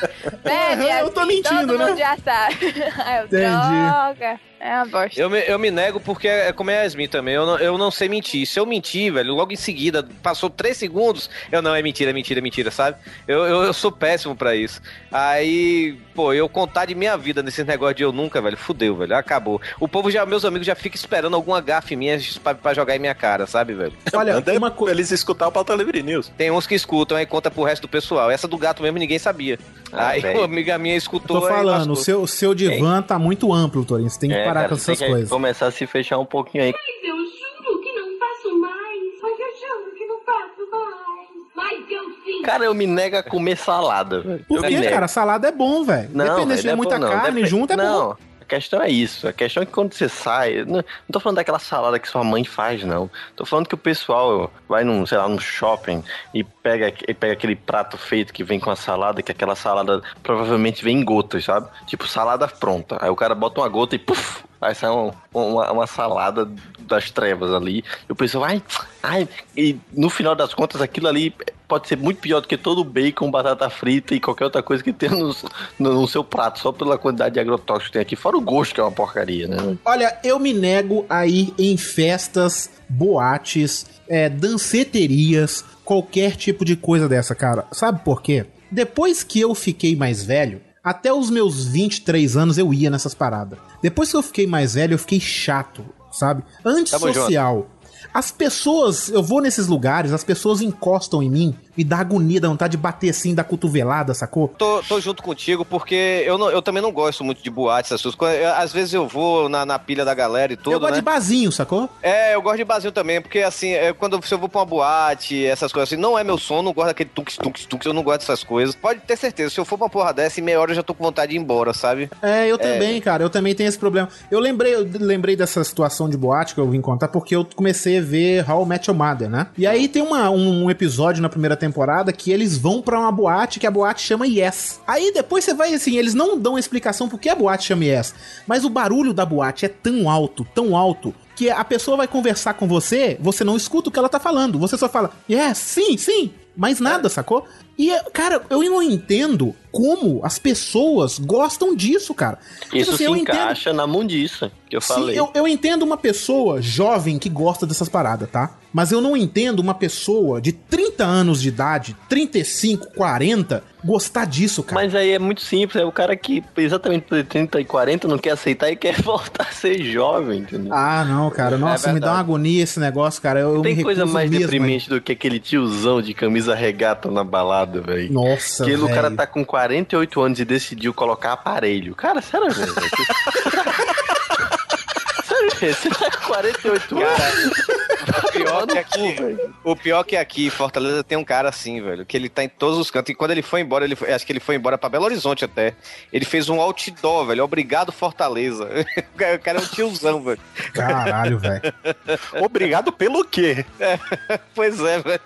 velho, eu tô assim, mentindo, todo né? mundo já sabe. Aí eu, Entendi. droga. É uma bosta. Eu me, eu me nego porque é como é a Yasmin também. Eu não, eu não sei mentir. Se eu mentir, velho, logo em seguida, passou três segundos, eu não, é mentira, é mentira, é mentira, sabe? Eu, eu, eu sou péssimo pra isso. Aí, pô, eu contar de minha vida nesse negócio de eu nunca, velho, fudeu, velho, acabou. O povo já, meus amigos já ficam esperando alguma gafe minha pra, pra jogar em minha cara, sabe, velho? Olha, Manda uma coisa. eles escutar o Pauta Livre News. Tem uns que escutam aí conta pro resto do pessoal. Essa do gato mesmo ninguém sabia. Ah, aí velho. uma amiga minha escutou Tô aí falando, o seu, o seu divã tá muito amplo, Torinho. Você tem que É, parar cara, com essas que coisas. começar a se fechar um pouquinho aí. Mas eu juro que não faço mais. Mas eu juro que não faço mais. Mas eu sim. Cara, eu me nego a comer salada, velho. Por Eu quê, cara? Salada é bom, velho. Não, Dependendo se tiver não é muita bom, carne junto, é não, bom. A questão é isso. A questão é que quando você sai. Não, não tô falando daquela salada que sua mãe faz, não. Tô falando que o pessoal vai num, sei lá, num shopping e pega, e pega aquele prato feito que vem com a salada, que aquela salada provavelmente vem em gotas, sabe? Tipo, salada pronta. Aí o cara bota uma gota e puf! Aí sai um- uma, uma salada das trevas ali. E o pessoal, ai, ai. E no final das contas, aquilo ali pode ser muito pior do que todo bacon, batata frita e qualquer outra coisa que tenha no, no, no seu prato, só pela quantidade de agrotóxicos que tem aqui. Fora o gosto, que é uma porcaria, né? Olha, eu me nego a ir em festas, boates, é, danceterias, qualquer tipo de coisa dessa, cara. Sabe por quê? Depois que eu fiquei mais velho, até os meus 23 anos eu ia nessas paradas. Depois que eu fiquei mais velho, eu fiquei chato, sabe? Antissocial. As pessoas, eu vou nesses lugares, as pessoas encostam em mim, me dá agonia, dá vontade de bater assim, da cotovelada, sacou? Tô, tô junto contigo porque eu, não- eu também não gosto muito de boates, essas coisas. Às vezes eu vou na, na pilha da galera e tudo, eu gosto né? de barzinho, sacou? É, eu gosto de barzinho também, porque assim, é, quando eu vou pra uma boate, essas coisas assim, não é meu som, não gosto daquele tunks, tunks, tunks, eu não gosto dessas coisas. Pode ter certeza, se eu for pra uma porra dessa, em meia hora eu já tô com vontade de ir embora, sabe? É, eu também, cara. Eu também tenho esse problema. Eu lembrei, eu lembrei dessa situação de boate que eu vim contar porque eu comecei a ver How I Met Your Mother, né? E aí tem uma, um, um episódio na primeira temporada que eles vão pra uma boate que a boate chama Yes. Aí depois você vai assim, eles não dão explicação por que a boate chama Yes, mas o barulho da boate é tão alto, tão alto que a pessoa vai conversar com você, você não escuta o que ela tá falando, você só fala, yes, sim, sim, mais nada, sacou? E, cara, eu não entendo como as pessoas gostam disso, cara. Porque, Isso assim, se eu entendo- encaixa na mundiça que eu Sim, falei. eu, eu entendo uma pessoa jovem que gosta dessas paradas, tá? Mas eu não entendo uma pessoa de 30 anos de idade, 35, 40, gostar disso, cara. Mas aí é muito simples, é o cara que exatamente por 30 e 40 não quer aceitar e quer voltar a ser jovem, entendeu? Ah, não, cara. Nossa, me dá uma agonia esse negócio, cara. Eu, eu Tem me coisa mais mesmo, deprimente do que aquele tiozão de camisa regata na balada, velho. Nossa, ele, o cara velho. tá com 48 anos e decidiu colocar aparelho. Cara, sério, velho. Sério, velho, você tá com 48 anos. O pior, que aqui, o pior que aqui Fortaleza tem um cara assim, velho, que ele tá em todos os cantos. E quando ele foi embora, ele foi- acho que ele foi embora pra Belo Horizonte até. Ele fez um outdoor, velho. Obrigado, Fortaleza. O cara é um tiozão, velho. Caralho, velho. Obrigado pelo quê? Pois é, velho.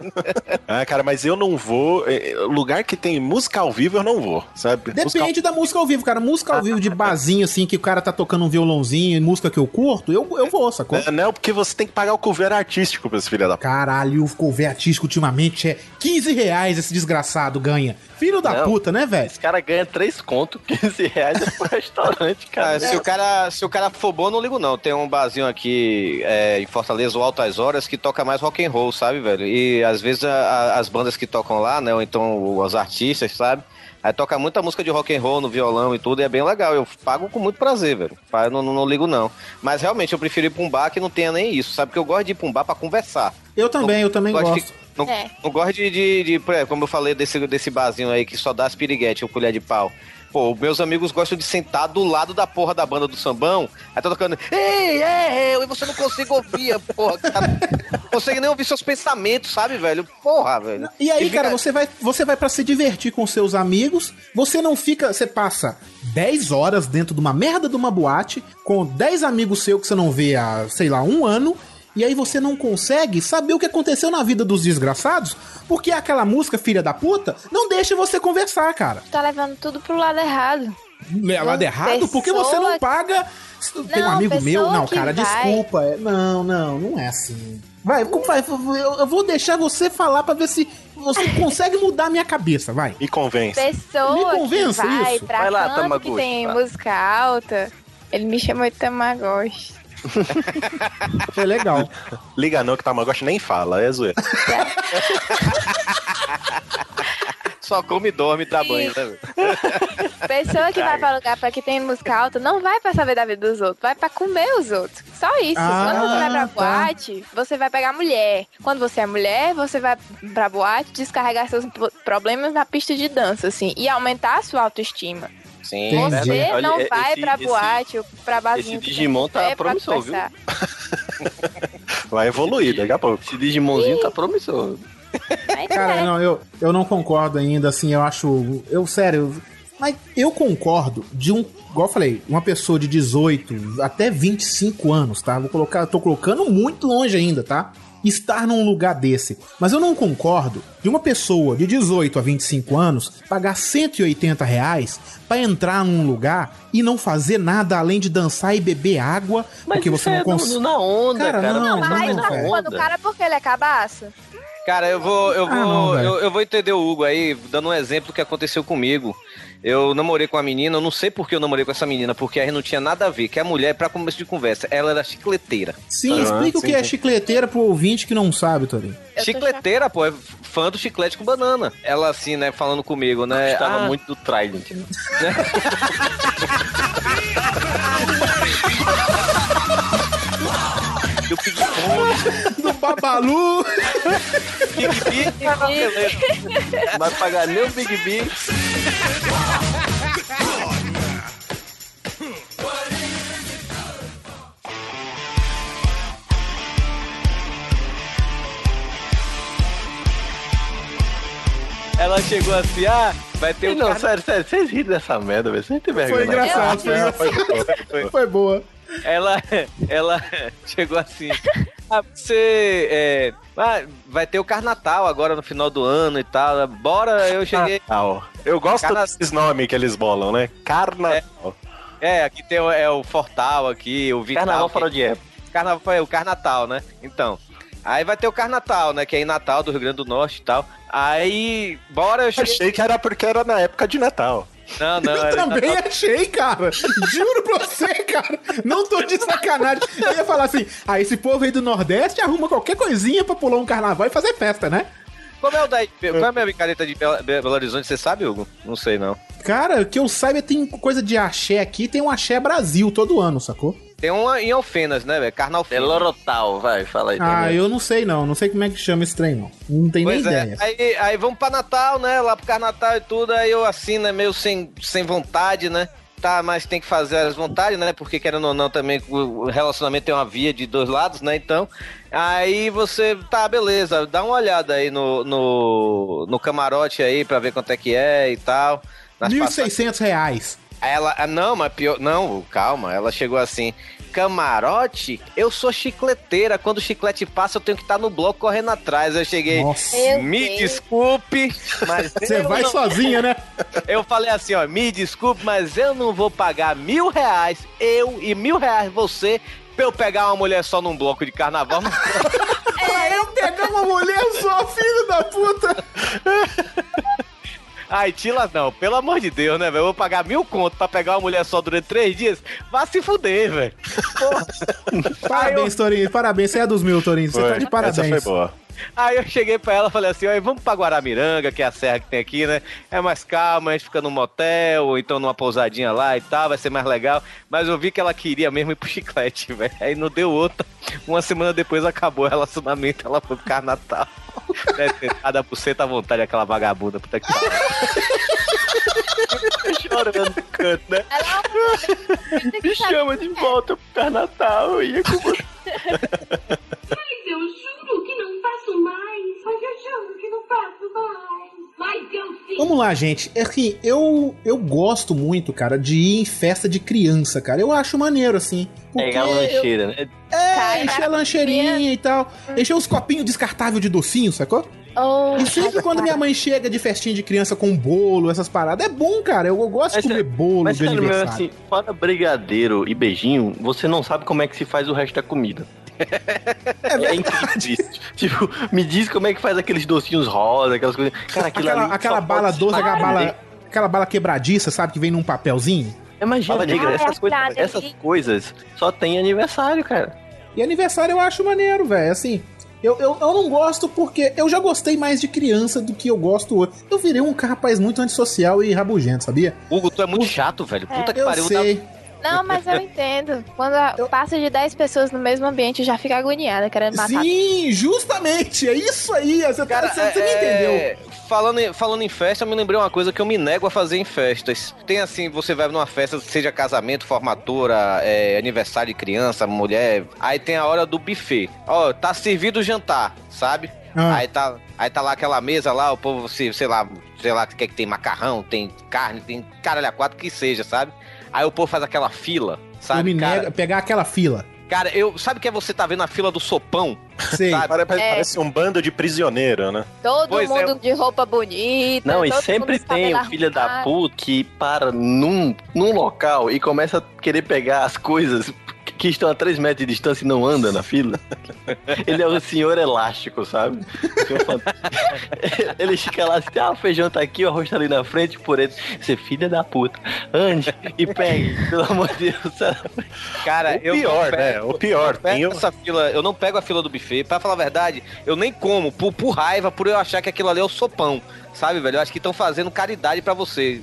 Ah, cara, mas eu não vou. eh, Lugar que tem música ao vivo, eu não vou, sabe? Música Depende da música ao vivo, cara. Música ao vivo de barzinho, assim, que o cara tá tocando um violãozinho e música que eu curto, eu, eu vou, sacou? É, Não, porque você tem que pagar o cover artístico pra esse filho da. Caralho, o cover artístico ultimamente é 15 reais esse desgraçado ganha. Filho da Não. puta, né, velho? Esse cara ganha 3 conto, 15 reais é pro restaurante, cara. Ah, se, o cara, se o cara for bom, eu não ligo não. Tem um barzinho aqui é, em Fortaleza, o Altas Horas, que toca mais rock and roll, sabe, velho? E às vezes a- a- as bandas que tocam lá, né, ou então os artistas, sabe? Aí toca muita música de rock and roll no violão e tudo, e é bem legal. Eu pago com muito prazer, velho. Não, não, não ligo não. Mas realmente eu prefiro ir pra um bar que não tenha nem isso, sabe? Porque eu gosto de ir pra um bar pra conversar. Eu também, eu também Gosto de gosto. fi- Não, É. não gosto de, de, de, como eu falei desse, desse barzinho aí que só dá as piriguete ou colher de pau. Pô, meus amigos gostam de sentar do lado da porra da banda do sambão, aí tá tocando, ei, é, eu, e você não consegue ouvir, porra, cara. Não consegue nem ouvir seus pensamentos, sabe, velho? Porra, velho. E aí, fica- cara, você vai, você vai para se divertir com seus amigos, você não fica, você passa 10 horas dentro de uma merda de uma boate, com 10 amigos seus que você não vê há, sei lá, um ano, e aí você não consegue saber o que aconteceu na vida dos desgraçados, porque aquela música, filha da puta, não deixa você conversar, cara. Tá levando tudo pro lado errado. Lado errado, porque você não pessoa- paga. Tem um Não, amigo meu. Não, cara, vai- desculpa. é- Não, não, não é assim. Vai, vai, eu, vou deixar você falar pra ver se você consegue mudar a minha cabeça, vai. Me convence. Pessoa Me convença que vai isso. pra Vai lá, canto que Tamagotchi, tem música alta, ele me chamou de Tamagotchi. Foi legal. Liga não que Tamagotchi nem fala, é zoeira. Só come e dorme e dá banho, né? Pessoa que vai pra lugar pra que tem música alta não vai pra saber da vida dos outros, vai pra comer os outros. Só isso. Ah, Quando você vai pra tá. boate, você vai pegar mulher. Quando você é mulher, você vai pra boate descarregar seus pro- problemas na pista de dança, assim, e aumentar a sua autoestima. Sim, Entendi. Você Olha, não esse- vai pra esse- boate ou pra barzinho. esse que Digimon tá pra promissor, viu? Vai evoluir daqui a pouco. Esse Digimãozinho tá promissor. Mas Cara, é. não, eu, eu não concordo ainda, assim, eu acho. Eu, sério. Mas eu concordo de um. Igual eu falei, uma pessoa de 18 até 25 anos, tá? Vou colocar, tô colocando muito longe ainda, tá? Estar num lugar desse. Mas eu não concordo de uma pessoa de 18 a 25 anos pagar 180 reais pra entrar num lugar e não fazer nada além de dançar e beber água, porque isso você é não do- consegue. na onda, Cara, cara. não, Mas não, aí tá velho. culpando o cara porque ele é cabaço. Cara, eu vou, eu Ah, vou, não, velho. eu, eu vou entender o Hugo aí, dando um exemplo do que aconteceu comigo. Eu namorei com uma menina, eu não sei por que eu namorei com essa menina, porque a gente não tinha nada a ver. Que a mulher, pra começo de conversa, ela era chicleteira. Sim, Ah, explica o sim, que é sim. chicleteira pro ouvinte que não sabe, Torinho. Chicleteira, pô, é fã do chiclete com banana. Ela assim, né, falando comigo, né? Gostava ah, muito do Trident. né? do Big Bang, Do Babalu! Big Big, beleza. Não vai pagar nem o Big Big. Ela chegou assim, ah, vai ter o não, carna- sério, sério, vocês riram dessa merda, velho. Vocês têm vergonha. Foi engraçado, foi cara? engraçado. Foi boa. Ela, ela chegou assim. Ah, você é, ah, vai ter o Carnatal agora no final do ano e tal. Bora, eu cheguei. Ó. Eu gosto Carna- desses nomes que eles bolam, né? Carnaval. É, aqui tem o, é o Fortal aqui, o Vital. Carnaval fora de época. Carnaval, é o Carnatal, né? Então. Aí vai ter o Carnatal, né? Que é em Natal, do Rio Grande do Norte e tal. Aí, bora, eu cheguei. Achei que era porque era na época de Natal. Não, não, Eu também Natal. achei, cara. Juro pra você, cara. Não tô de sacanagem. Eu ia falar assim: ah, esse povo aí do Nordeste arruma qualquer coisinha pra pular um carnaval e fazer festa, né? Como é o daí? Qual é a minha brincadeira de Belo Belo Horizonte? Você sabe, Hugo? Não sei, não. Cara, que eu saiba, tem coisa de axé aqui, tem um axé Brasil todo ano, sacou? Tem uma em Alfenas, né, velho? Carnal É Fino. Lorotal, vai, fala aí. Ah, também. eu não sei não. Não sei como é que chama esse trem, não. Não tenho nem Pois é, ideia. aí, aí vamos pra Natal, né? Lá pro Carnatal e tudo, aí eu assim, né, meio sem, sem vontade, né? tá, mas tem que fazer as vontades, né? Porque querendo ou não, também o relacionamento tem uma via de dois lados, né? Então, aí você, tá, beleza, dá uma olhada aí no, no, no camarote aí pra ver quanto é que é e tal. Nas 1.600 reais. Ela, ah, não, mas pior, não, calma, ela chegou assim, camarote, eu sou chicleteira, quando o chiclete passa eu tenho que estar no bloco correndo atrás, eu cheguei, Nossa. me desculpe, mas Você vai não- sozinha, né? eu falei assim, ó, me desculpe, mas eu não vou pagar mil reais, eu e mil reais você, pra eu pegar uma mulher só num bloco de carnaval. Pra eu pegar uma mulher só, filho da puta. Ai, Tila, não, pelo amor de Deus, né, velho? Eu vou pagar mil conto pra pegar uma mulher só durante três dias? Vá se fuder, velho. Parabéns, Torinho. Parabéns. Você é dos mil, Torinho. Você tá de parabéns. Essa foi boa. Aí eu cheguei pra ela e falei assim, ó, vamos pra Guaramiranga, que é a serra que tem aqui, né? É mais calma, a gente fica num motel, ou então numa pousadinha lá e tal, vai ser mais legal. Mas eu vi que ela queria mesmo ir pro chiclete, velho. Aí não deu outra. Uma semana depois acabou o relacionamento, ela foi pro Carnatal. Deve ter dado a buceta à vontade, aquela vagabunda, puta que pariu. Chorando no canto, né? Me chama de volta pro Carnatal. Eu ia com você. Mas eu juro que não faço mais. Mas eu juro que não faço mais. Mas eu sim. Vamos lá, gente. É que eu, eu gosto muito, cara, de ir em festa de criança, cara. Eu acho maneiro, assim. Pegar a eu- lancheira, né? É, encher a lancheirinha e tal. Encher os copinhos descartáveis de docinho, sacou? Oh, E sempre quando minha mãe chega de festinha de criança com bolo, essas paradas, é bom, cara. Eu, eu gosto de Mas, comer bolo Mas de aniversário. assim, fora brigadeiro e beijinho, você não sabe como é que se faz o resto da comida. É, incrível isso. Tipo, me diz como é que faz aqueles docinhos rosa, aquelas coisas. Cara, aquilo aquela ali aquela bala doce, aquela bala, aquela bala quebradiça, sabe? Que vem num papelzinho. Imagina, Fala, negra, essas, é coisas, verdade, essas coisas só tem aniversário, cara. E aniversário eu acho maneiro, velho. Assim, eu, eu, eu não gosto porque eu já gostei mais de criança do que eu gosto hoje. Eu virei um rapaz muito antissocial e rabugento, sabia? Hugo, tu é muito chato, velho. Puta que eu pariu. sei. Não, mas eu entendo. Quando a- passa de 10 pessoas no mesmo ambiente, eu já fico agoniada, querendo matar. Sim, justamente. É isso aí. Você, Cara, tá, você, você me é- entendeu. Falando em, falando em festa, eu me lembrei uma coisa que eu me nego a fazer em festas. Tem assim, você vai numa festa, seja casamento, formatura, é, aniversário de criança, mulher. Aí tem a hora do buffet. Ó, tá servido o jantar, sabe? Ah. Aí tá, aí tá lá aquela mesa lá, o povo, se- sei lá, sei lá, que que tem macarrão, tem carne, tem caralho a quatro que seja, sabe? Aí o povo faz aquela fila, eu sabe? me cara, pegar aquela fila. cara, eu, sabe que é você tá vendo a fila do sopão? Pare- É. Parece um bando de prisioneiro, né? Todo Pois é. mundo de roupa bonita. Não, e sempre tem o filho da puta que para num, num local e começa a querer pegar as coisas que estão a 3 metros de distância e não anda na fila. Ele é o senhor elástico, sabe? Ele fica lá assim, ah, o feijão tá aqui, o arroz tá ali na frente, por ele. Você, filha da puta, ande e pegue, pelo amor de Deus. sabe? Cara, O pior, não né? O pior, eu pego essa fila, eu não pego a fila do buffet. Pra falar a verdade, eu nem como, por, por raiva, por eu achar que aquilo ali é o sopão. Sabe, velho? Eu acho que estão fazendo caridade pra você.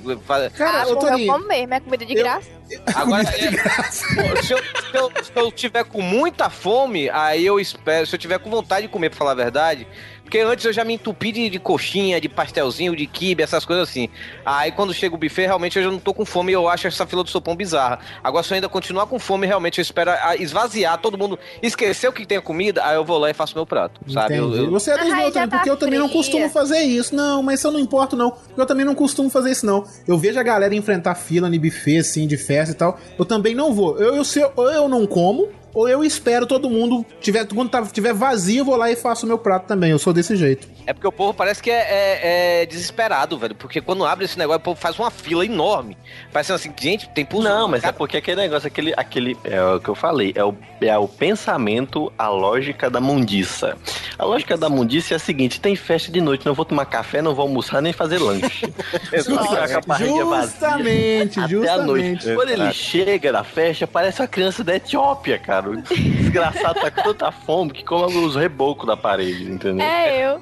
Cara, Ah, eu eu como mesmo, é comida de Eu- graça. Agora, é, se, eu, se, eu, se eu tiver com muita fome, aí eu espero. Se eu tiver com vontade de comer, pra falar a verdade. Porque antes eu já me entupi de, de coxinha, de pastelzinho, de quibe, essas coisas assim. Aí quando chega o buffet, realmente eu já não tô com fome e eu acho essa fila do sopão bizarra. Agora, se eu ainda continuar com fome, realmente eu espero esvaziar, todo mundo esquecer o que tem a comida, aí eu vou lá e faço meu prato, sabe? Eu- eu- Você é dos meus também, tá porque eu também não costumo fazer isso. Não, mas isso eu não importo, não. Porque eu também não costumo fazer isso, não. Eu vejo a galera enfrentar fila no buffet, assim, de festa e tal. Eu também não vou. Eu, eu, se eu, eu não como, ou eu espero todo mundo. Tiver, quando tá, tiver vazio, eu vou lá e faço o meu prato também. Eu sou desse jeito. É porque o povo parece que é, é- é desesperado, velho. Porque quando abre esse negócio, o povo faz uma fila enorme. Parecendo assim, gente, tem pulso. Não, mas é Cara, porque aquele negócio, aquele, aquele. É o que eu falei, é o, é o pensamento, a lógica da mundiça. A lógica da mundiça é a seguinte: tem festa de noite, não vou tomar café, não vou almoçar nem fazer lanche. Vazia Justamente, Até a noite. justamente. Quando ele chega na festa, parece uma criança da Etiópia, cara. O desgraçado tá com tanta fome que come os rebocos da parede, entendeu? É eu.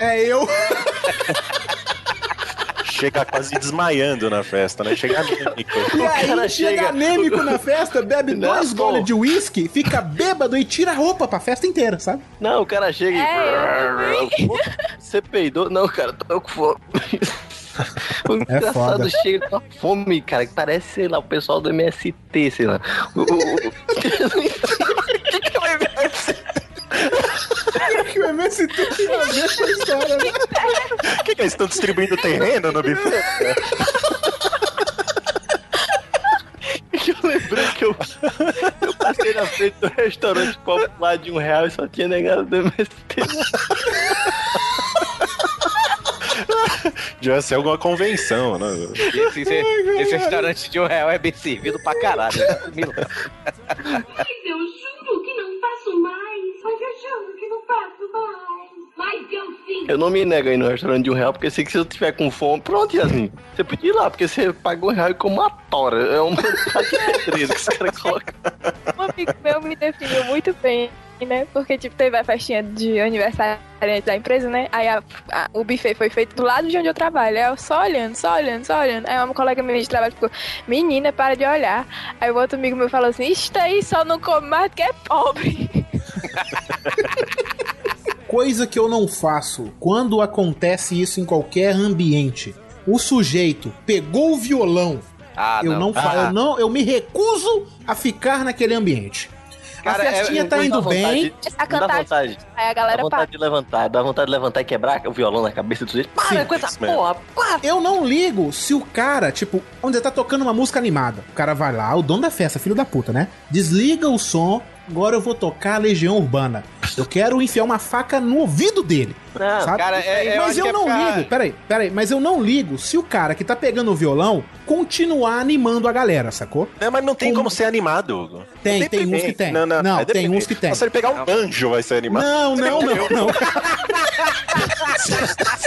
É eu. Chega quase desmaiando na festa, né? Chega anêmico. E aí cara chega, chega- anêmico na festa, bebe Não, dois pô. goles de uísque, fica bêbado e tira a roupa pra festa inteira, sabe? Não, o cara chega É, e. Você peidou? Não, cara, tô com fome. O É foda. engraçado chega com a fome, cara, que parece, sei lá, o pessoal do MST, sei lá. O, o, o- que o MST tem a ver com a história, né? O que, que eles estão distribuindo terreno no buffet? que eu lembrei que eu, eu passei na frente do restaurante popular de um real e só tinha negado do MST. Devia ser alguma convenção, né? Esse, esse- esse restaurante de um real é bem servido pra caralho. Eu. Mas eu juro que não faço mais. Mas eu juro que não faço mais. Mas eu sim. Eu não me nego aí no restaurante de um real, porque sei que se eu tiver com fome, pronto, Yasmin. Você podia ir lá, porque você pagou um real e come uma tora. É uma que os caras colocam. Um amigo meu me definiu muito bem, né? Porque, tipo, teve a festinha de aniversário da empresa, né? Aí a- a- o buffet foi feito do lado de onde eu trabalho. Aí eu só olhando, só olhando, só olhando. Aí uma colega minha de trabalho ficou, menina, para de olhar. Aí o outro amigo meu falou assim, isso aí só não come mais porque é pobre. Coisa que eu não faço quando acontece isso em qualquer ambiente. O sujeito pegou o violão. Ah, eu não, fa- Ah. eu não, eu me recuso a ficar naquele ambiente. Cara, a festinha é- tá Dá indo vontade- bem. A Dá cantar, vontade. aí a Dá galera para. vontade de levantar, dá vontade de levantar e quebrar o violão na cabeça do sujeito. Para Sim, com essa porra, para! Eu não ligo se o cara, tipo, onde tá tocando uma música animada. O cara vai lá, o dono da festa, filho da puta, né? Desliga o som. Agora eu vou tocar a Legião Urbana. Eu quero enfiar uma faca no ouvido dele. Não, sabe? cara, é- eu mas eu é não pra- ligo, peraí, peraí, mas eu não ligo se o cara que tá pegando o violão continuar animando a galera, sacou? Não, mas não tem Como- como ser animado. Tem, Não tem uns que tem. Não, não, Não, é tem uns que tem. Se ele pegar um banjo, vai ser animado. Não, não, não, não.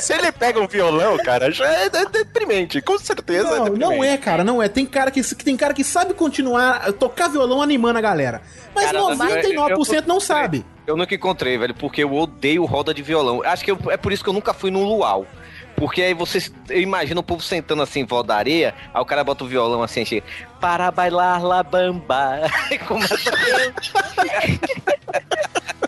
Se ele pega um violão, cara, já é é deprimente. Com certeza é Não, deprimente. não é, cara, não é. Tem cara que, que tem cara que sabe continuar a tocar violão animando a galera. Mas Cara, 99% eu- não eu- sabe. Eu nunca encontrei, velho, porque eu odeio roda de violão. Acho que eu- é por isso que eu nunca fui num luau. Porque aí você eu imagino o povo sentando assim em volta da areia, aí o cara bota o violão assim, chega, para bailar la bamba. Começa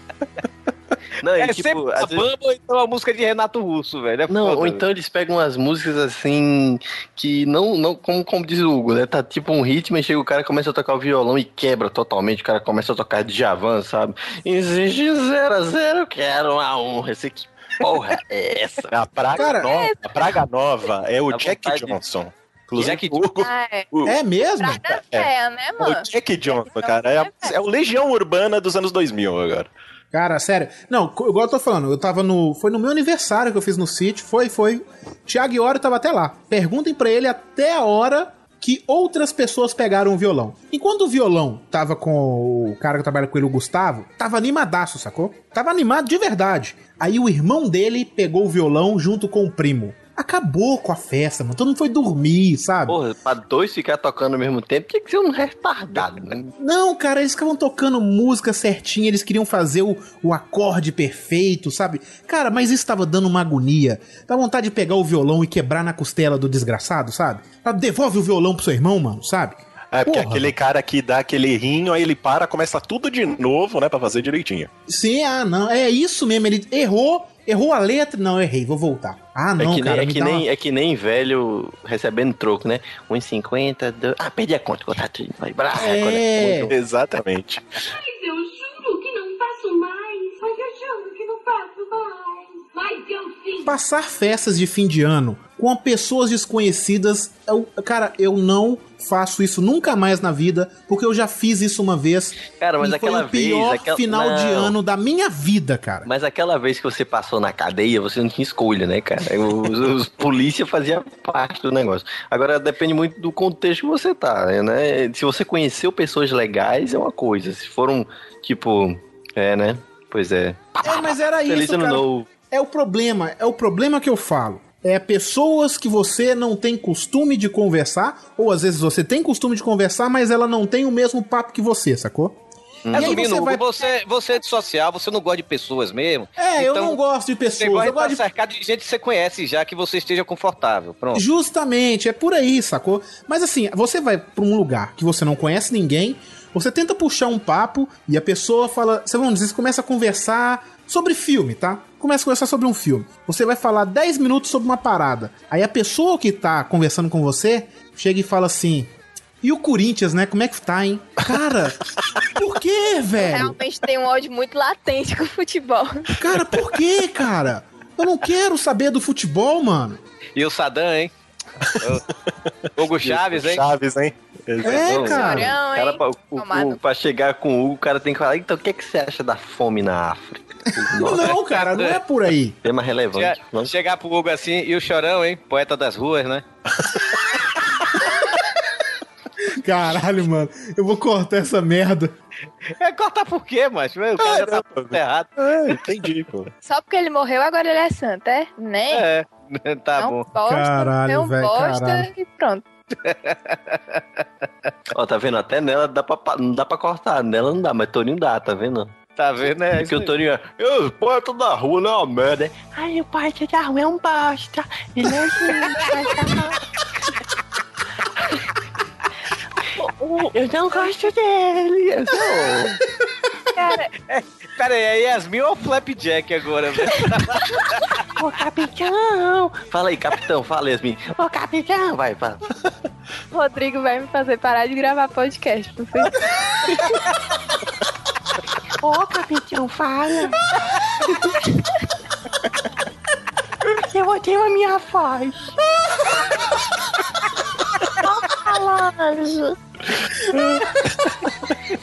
Não, e, É tipo, sempre a vezes- bamba ou então a música de Renato Russo, velho. É Não, foda, ou velho. então eles pegam umas músicas assim que não, não como, como diz o Hugo, né? Tá tipo um ritmo e chega o cara começa a tocar o violão e quebra totalmente. O cara começa a tocar de Javan, sabe? Exige 0 a 0, quero uma honra. Esse que porra é essa? A Praga Cara, Nova, a Praga Nova é o Dá Jack vontade de- Johnson. Inclusive, Jack o, Hugo- Ah, é. o- É mesmo? Praga É. é, né, o mano? Jack Johnson, cara. É, a- é o Legião Urbana dos anos 2000 agora. Cara, sério. Não, igual eu tô falando, eu tava no. Foi no meu aniversário que eu fiz no sítio. Foi, foi. Tiago Iori tava até lá. Perguntem pra ele até a hora que outras pessoas pegaram o violão. Enquanto o violão tava com o cara que trabalha com ele, o Gustavo, tava animadaço, sacou? Tava animado de verdade. Aí o irmão dele pegou o violão junto com o primo. Acabou com a festa, mano. Todo mundo foi dormir, sabe? Porra, pra dois ficar tocando ao mesmo tempo, tinha que ser um retardado, né? Não, cara, eles ficavam tocando música certinha, eles queriam fazer o, o acorde perfeito, sabe? Cara, mas isso tava dando uma agonia. Dá vontade de pegar o violão e quebrar na costela do desgraçado, sabe? Ah, Devolve o violão pro seu irmão, mano, sabe? É, porque Porra. aquele cara que dá aquele rinho, aí ele para, começa tudo de novo, né, pra fazer direitinho. Sim, ah, não, é isso mesmo, ele errou, errou a letra, não, errei, vou voltar. Ah, não, é que, cara, nem, é, que nem, uma- é que nem velho recebendo troco, né? 1,50. Do... Ah, perdi a conta, contatinho. Vai, brá, É. conta- Exatamente. Mas eu juro que não faço mais. Mas eu juro que não faço mais. Mas eu sim. Passar festas de fim de ano com pessoas desconhecidas, eu, cara, eu não faço isso nunca mais na vida, porque eu já fiz isso uma vez. Cara, mas e aquela foi o pior vez, aquela- final de Não. ano da minha vida, cara. Mas aquela vez que você passou na cadeia, você não tinha escolha, né, cara? Os, os polícia fazia parte do negócio. Agora depende muito do contexto que você tá, né? Se você conheceu pessoas legais, é uma coisa. Se foram, tipo, é, né? Pois é. É, mas era Feliz isso, cara. novo. É o problema, é o problema que eu falo. É pessoas que você não tem costume de conversar, ou às vezes você tem costume de conversar, mas ela não tem o mesmo papo que você, sacou? Aí Resumindo, você vai- você, você é de social, você não gosta de pessoas mesmo. É, eu Então, não gosto de Você pessoas, gosta eu gosto de cercado de gente que você conhece já, que você esteja confortável. Pronto. Justamente, é por aí, sacou? Mas assim, você vai pra um lugar que você não conhece ninguém, você tenta puxar um papo e a pessoa fala, você vamos dizer, você começa a conversar sobre filme, tá? Começa a conversar sobre um filme. Você vai falar 10 minutos sobre uma parada. Aí a pessoa que tá conversando com você chega e fala assim: E o Corinthians, né? Como é que tá, hein? Cara, por que, velho? Realmente tem um ódio muito latente com o futebol. Cara, por que, cara? Eu não quero saber do futebol, mano. E o Sadam, hein? Hugo Chaves, hein? Chaves, hein? É, cara. Chorão, Cara, hein? pra, o- o- pra chegar com o Hugo, o cara tem que falar, então o que, é que você acha da fome na África? Nossa, Não, cara, não é por aí. tema relevante. Che- Vamos- chegar pro Hugo assim, e o Chorão, hein? Poeta das ruas, né? Caralho, mano. Eu vou cortar essa merda. É, cortar por quê, macho? O cara já tá tudo errado. É, entendi, pô. Só porque ele morreu, agora ele é santo, é? Né? É, tá não bom. bosta, Caralho, não velho, bosta caralho. e pronto. Ó, tá vendo? Até nela dá pra, não dá pra cortar. Nela não dá, mas Toninho dá, tá vendo? Tá vendo, né? É que o Toninho é. Eu, poeta da rua não é uma merda. Ai, o poeta da rua é um bosta. Ele é Eu não gosto dele. Eu sou... Cara, Pera aí, é Yasmin ou Flapjack agora, velho? Ô, capitão! Fala aí, capitão, fala, Yasmin. Ô, capitão! Vai, fala. o Rodrigo vai me fazer parar de gravar podcast. Não sei. Ô, capitão, fala. Eu odeio a minha voz. Falando.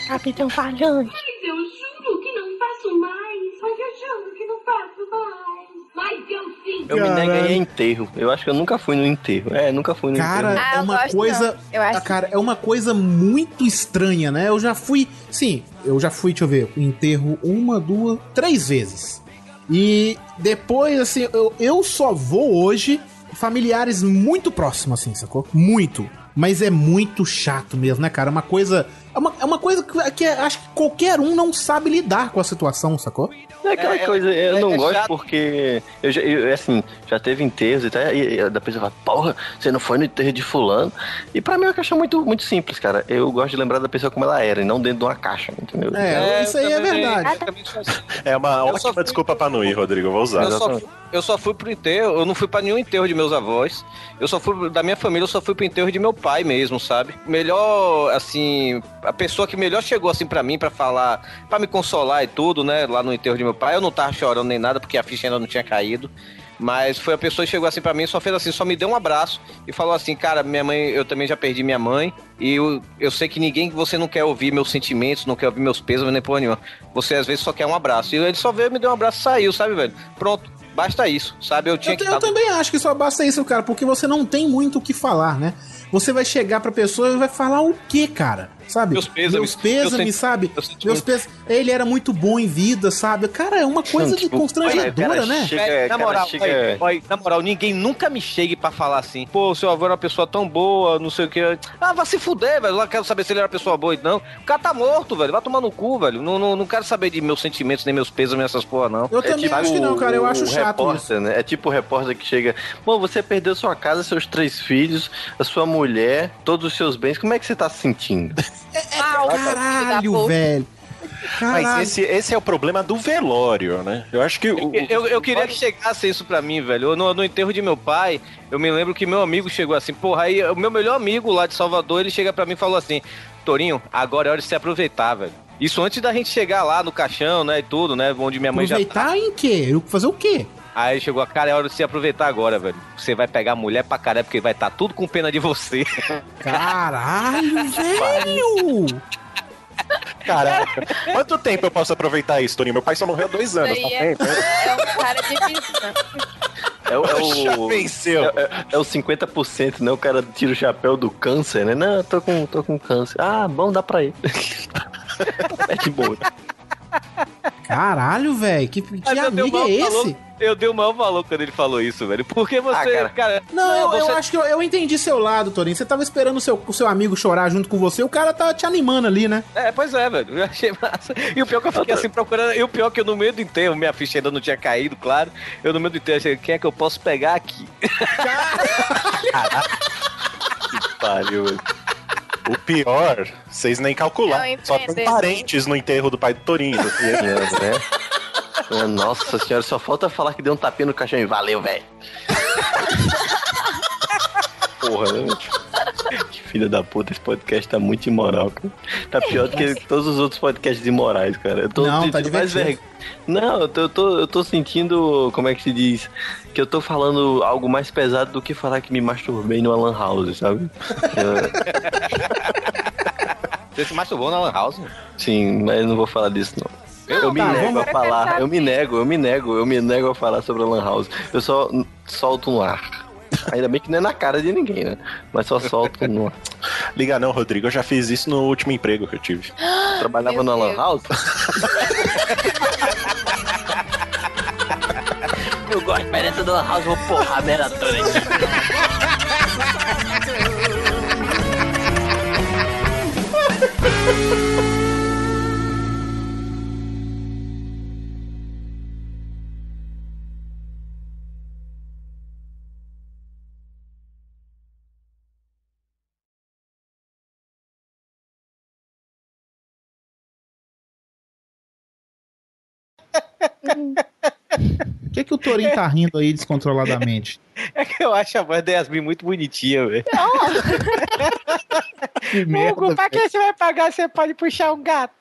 capitão falante. Mas eu juro que não faço mais. Mas eu juro que não faço mais. Mas eu sim. Eu me nego em enterro. Eu acho que eu nunca fui no enterro. É, nunca fui no Cara, enterro. Ah, é eu uma gosto coisa. não. Eu acho Ah, Cara, é uma coisa muito estranha, né? Eu já fui. Sim, eu já fui, deixa eu ver, enterro uma, duas, três vezes. E depois, assim, eu, eu só vou hoje familiares muito próximos, assim, sacou? Muito. Mas é muito chato mesmo, né, cara? É uma coisa. É uma, é uma coisa que, que é- acho que qualquer um não sabe lidar com a situação, sacou? É aquela É, é, coisa, eu é- não é gosto chato. porque eu, já, eu, assim, já teve enterros e tal, e, e da pessoa fala, porra, você não foi no enterro de fulano. E pra mim é uma questão muito, muito simples, cara. Eu gosto de lembrar da pessoa como ela era, e não dentro de uma caixa, entendeu? É, isso aí é verdade. É uma Eu ótima desculpa pra não ir, Rodrigo. Eu vou usar. Eu só, fui, eu só fui pro enterro, eu não fui pra nenhum enterro de meus avós. Eu só fui, da minha família, eu só fui pro enterro de meu pai mesmo, sabe? Melhor, assim, a pessoa que melhor chegou assim pra mim pra falar, pra me consolar e tudo, né? Lá no enterro de meu pai, eu não tava chorando nem nada porque a ficha ainda não tinha caído. Mas foi a pessoa que chegou assim pra mim, só fez assim, só me deu um abraço e falou assim, cara, minha mãe, eu também já perdi minha mãe e eu, eu sei que ninguém, você não quer ouvir meus sentimentos, não quer ouvir meus pesos, nem porra nenhuma. Você às vezes só quer um abraço. E ele só veio, me deu um abraço e saiu, sabe, velho? Pronto, basta isso, sabe? Eu tinha Eu, que eu também acho que só basta isso, cara, porque você não tem muito o que falar, né? Você vai chegar pra pessoa e vai falar o quê, cara? Sabe? Meus pêsames, Meus pêsames, sabe? meus pêsames. Ele era muito bom em vida, sabe? Cara, é uma coisa de Tipo, constrangedora, cara, né? chega- na moral, chega- olha, olha, na moral, ninguém nunca me chegue pra falar assim, pô, seu avô era uma pessoa tão boa, não sei o que. Ah, vai se fuder, velho. Eu não quero saber se ele era uma pessoa boa, não. O cara tá morto, velho. Vai tomar no cu, velho. Não, não, não quero saber de meus sentimentos, nem meus pesos, nem essas porra, não. Eu também acho que não, cara. Eu acho o chato repórter, isso. né? É tipo o repórter que chega. Bom, você perdeu sua casa, seus três filhos, a sua mulher, todos os seus bens. Como é que você tá se sentindo? Ah, Caralho, velho. Caralho. Mas esse, esse é o problema do velório, né? Eu acho que. o- Eu, eu, eu queria que chegasse isso pra mim, velho. Eu, No, no enterro de meu pai, eu me lembro que meu amigo chegou assim, porra, aí o meu melhor amigo lá de Salvador, ele chega pra mim e falou assim: Torinho, agora é hora de se aproveitar, velho. Isso antes da gente chegar lá no caixão, né, e tudo, né, onde minha mãe já tá. Aproveitar em quê? Eu fazer o quê? Aí chegou, cara, é hora de se aproveitar agora, velho. Você vai pegar a mulher pra caralho, porque vai estar tudo com pena de você. Caralho, velho! Caraca. Quanto tempo eu posso aproveitar isso, Toninho? Meu pai só morreu há dois anos. Tá é, tempo, é um cara de. É, o- é Já o. venceu. É, é- é o 50%, né? O cara tira o chapéu do câncer, né? Não, eu tô com, tô com câncer. Ah, bom, dá pra ir. é de boa. Caralho, velho. Que, que amigo é esse? Eu dei o maior valor quando ele falou isso, velho. Porque você, Ah, cara. cara... Não, eu, eu você- acho que eu, eu entendi seu lado, Torinho. Você tava esperando o seu, o seu amigo chorar junto com você, o cara tá te animando ali, né? É, pois é, velho. Eu achei massa. E o pior que eu fiquei assim procurando. E o pior que eu no meio do enterro, minha ficha ainda não tinha caído, claro. Eu no meio do enterro achei, quem é que eu posso pegar aqui? Pariu, velho. O pior, vocês nem calcularam. Não, Só tem parentes no enterro do pai do Torinho. né? Ah, Nossa senhora, só falta falar que deu um tapinha no caixão e valeu, velho. Porra, né? Que filha da puta, esse podcast tá muito imoral, cara. Tá pior do que todos os outros podcasts imorais, cara. Eu tô Não, tá mais vergonha. Não, eu tô, eu, tô, eu tô sentindo, como é que se diz? Que eu tô falando algo mais pesado do que falar que me masturbei numa lan house, sabe? Eu- Você se masturbou na Lan House? sim, mas não vou falar disso não. Eu me tá, nego a falar, eu me nego, eu me nego, eu me nego a falar sobre a Lan House. Eu só solto no ar. Ainda bem que não é na cara de ninguém, né? Mas só solto no ar. Liga não, Rodrigo, eu já fiz isso no último emprego que eu tive. Trabalhava Meu na Lan. House? Eu gosto, mas dentro da Lan House eu vou porrar a merda toda aqui. O que, que o Torinho tá rindo aí descontroladamente? É que eu acho a voz da Yasmin muito bonitinha, velho. Que merda. pra que você vai pagar? Você pode puxar um gato.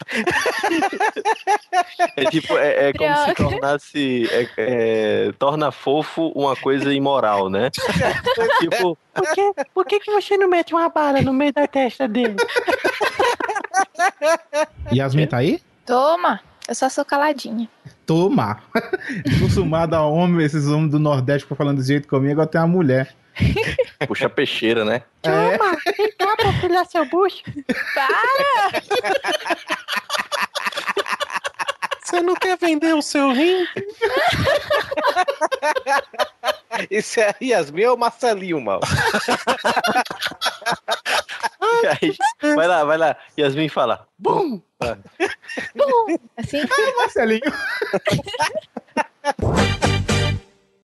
É tipo, é, é como se tornasse. é- é, torna fofo uma coisa imoral, né? tipo, por que, por que, que você não mete uma bala no meio da testa dele? Yasmin tá aí? Toma, eu só sou caladinha. Toma! Acostumado a homem, esses homens do Nordeste que ficam falando desse jeito comigo, agora tem uma mulher. Puxa peixeira, né? É, Vem cá pra filhar seu bucho. Para! Você não quer vender o seu rim? Isso é a Yasmin ou Marcelinho, mal? Aí, vai lá, vai lá. Yasmin fala. Bum! Bum! Assim? Marcelinho.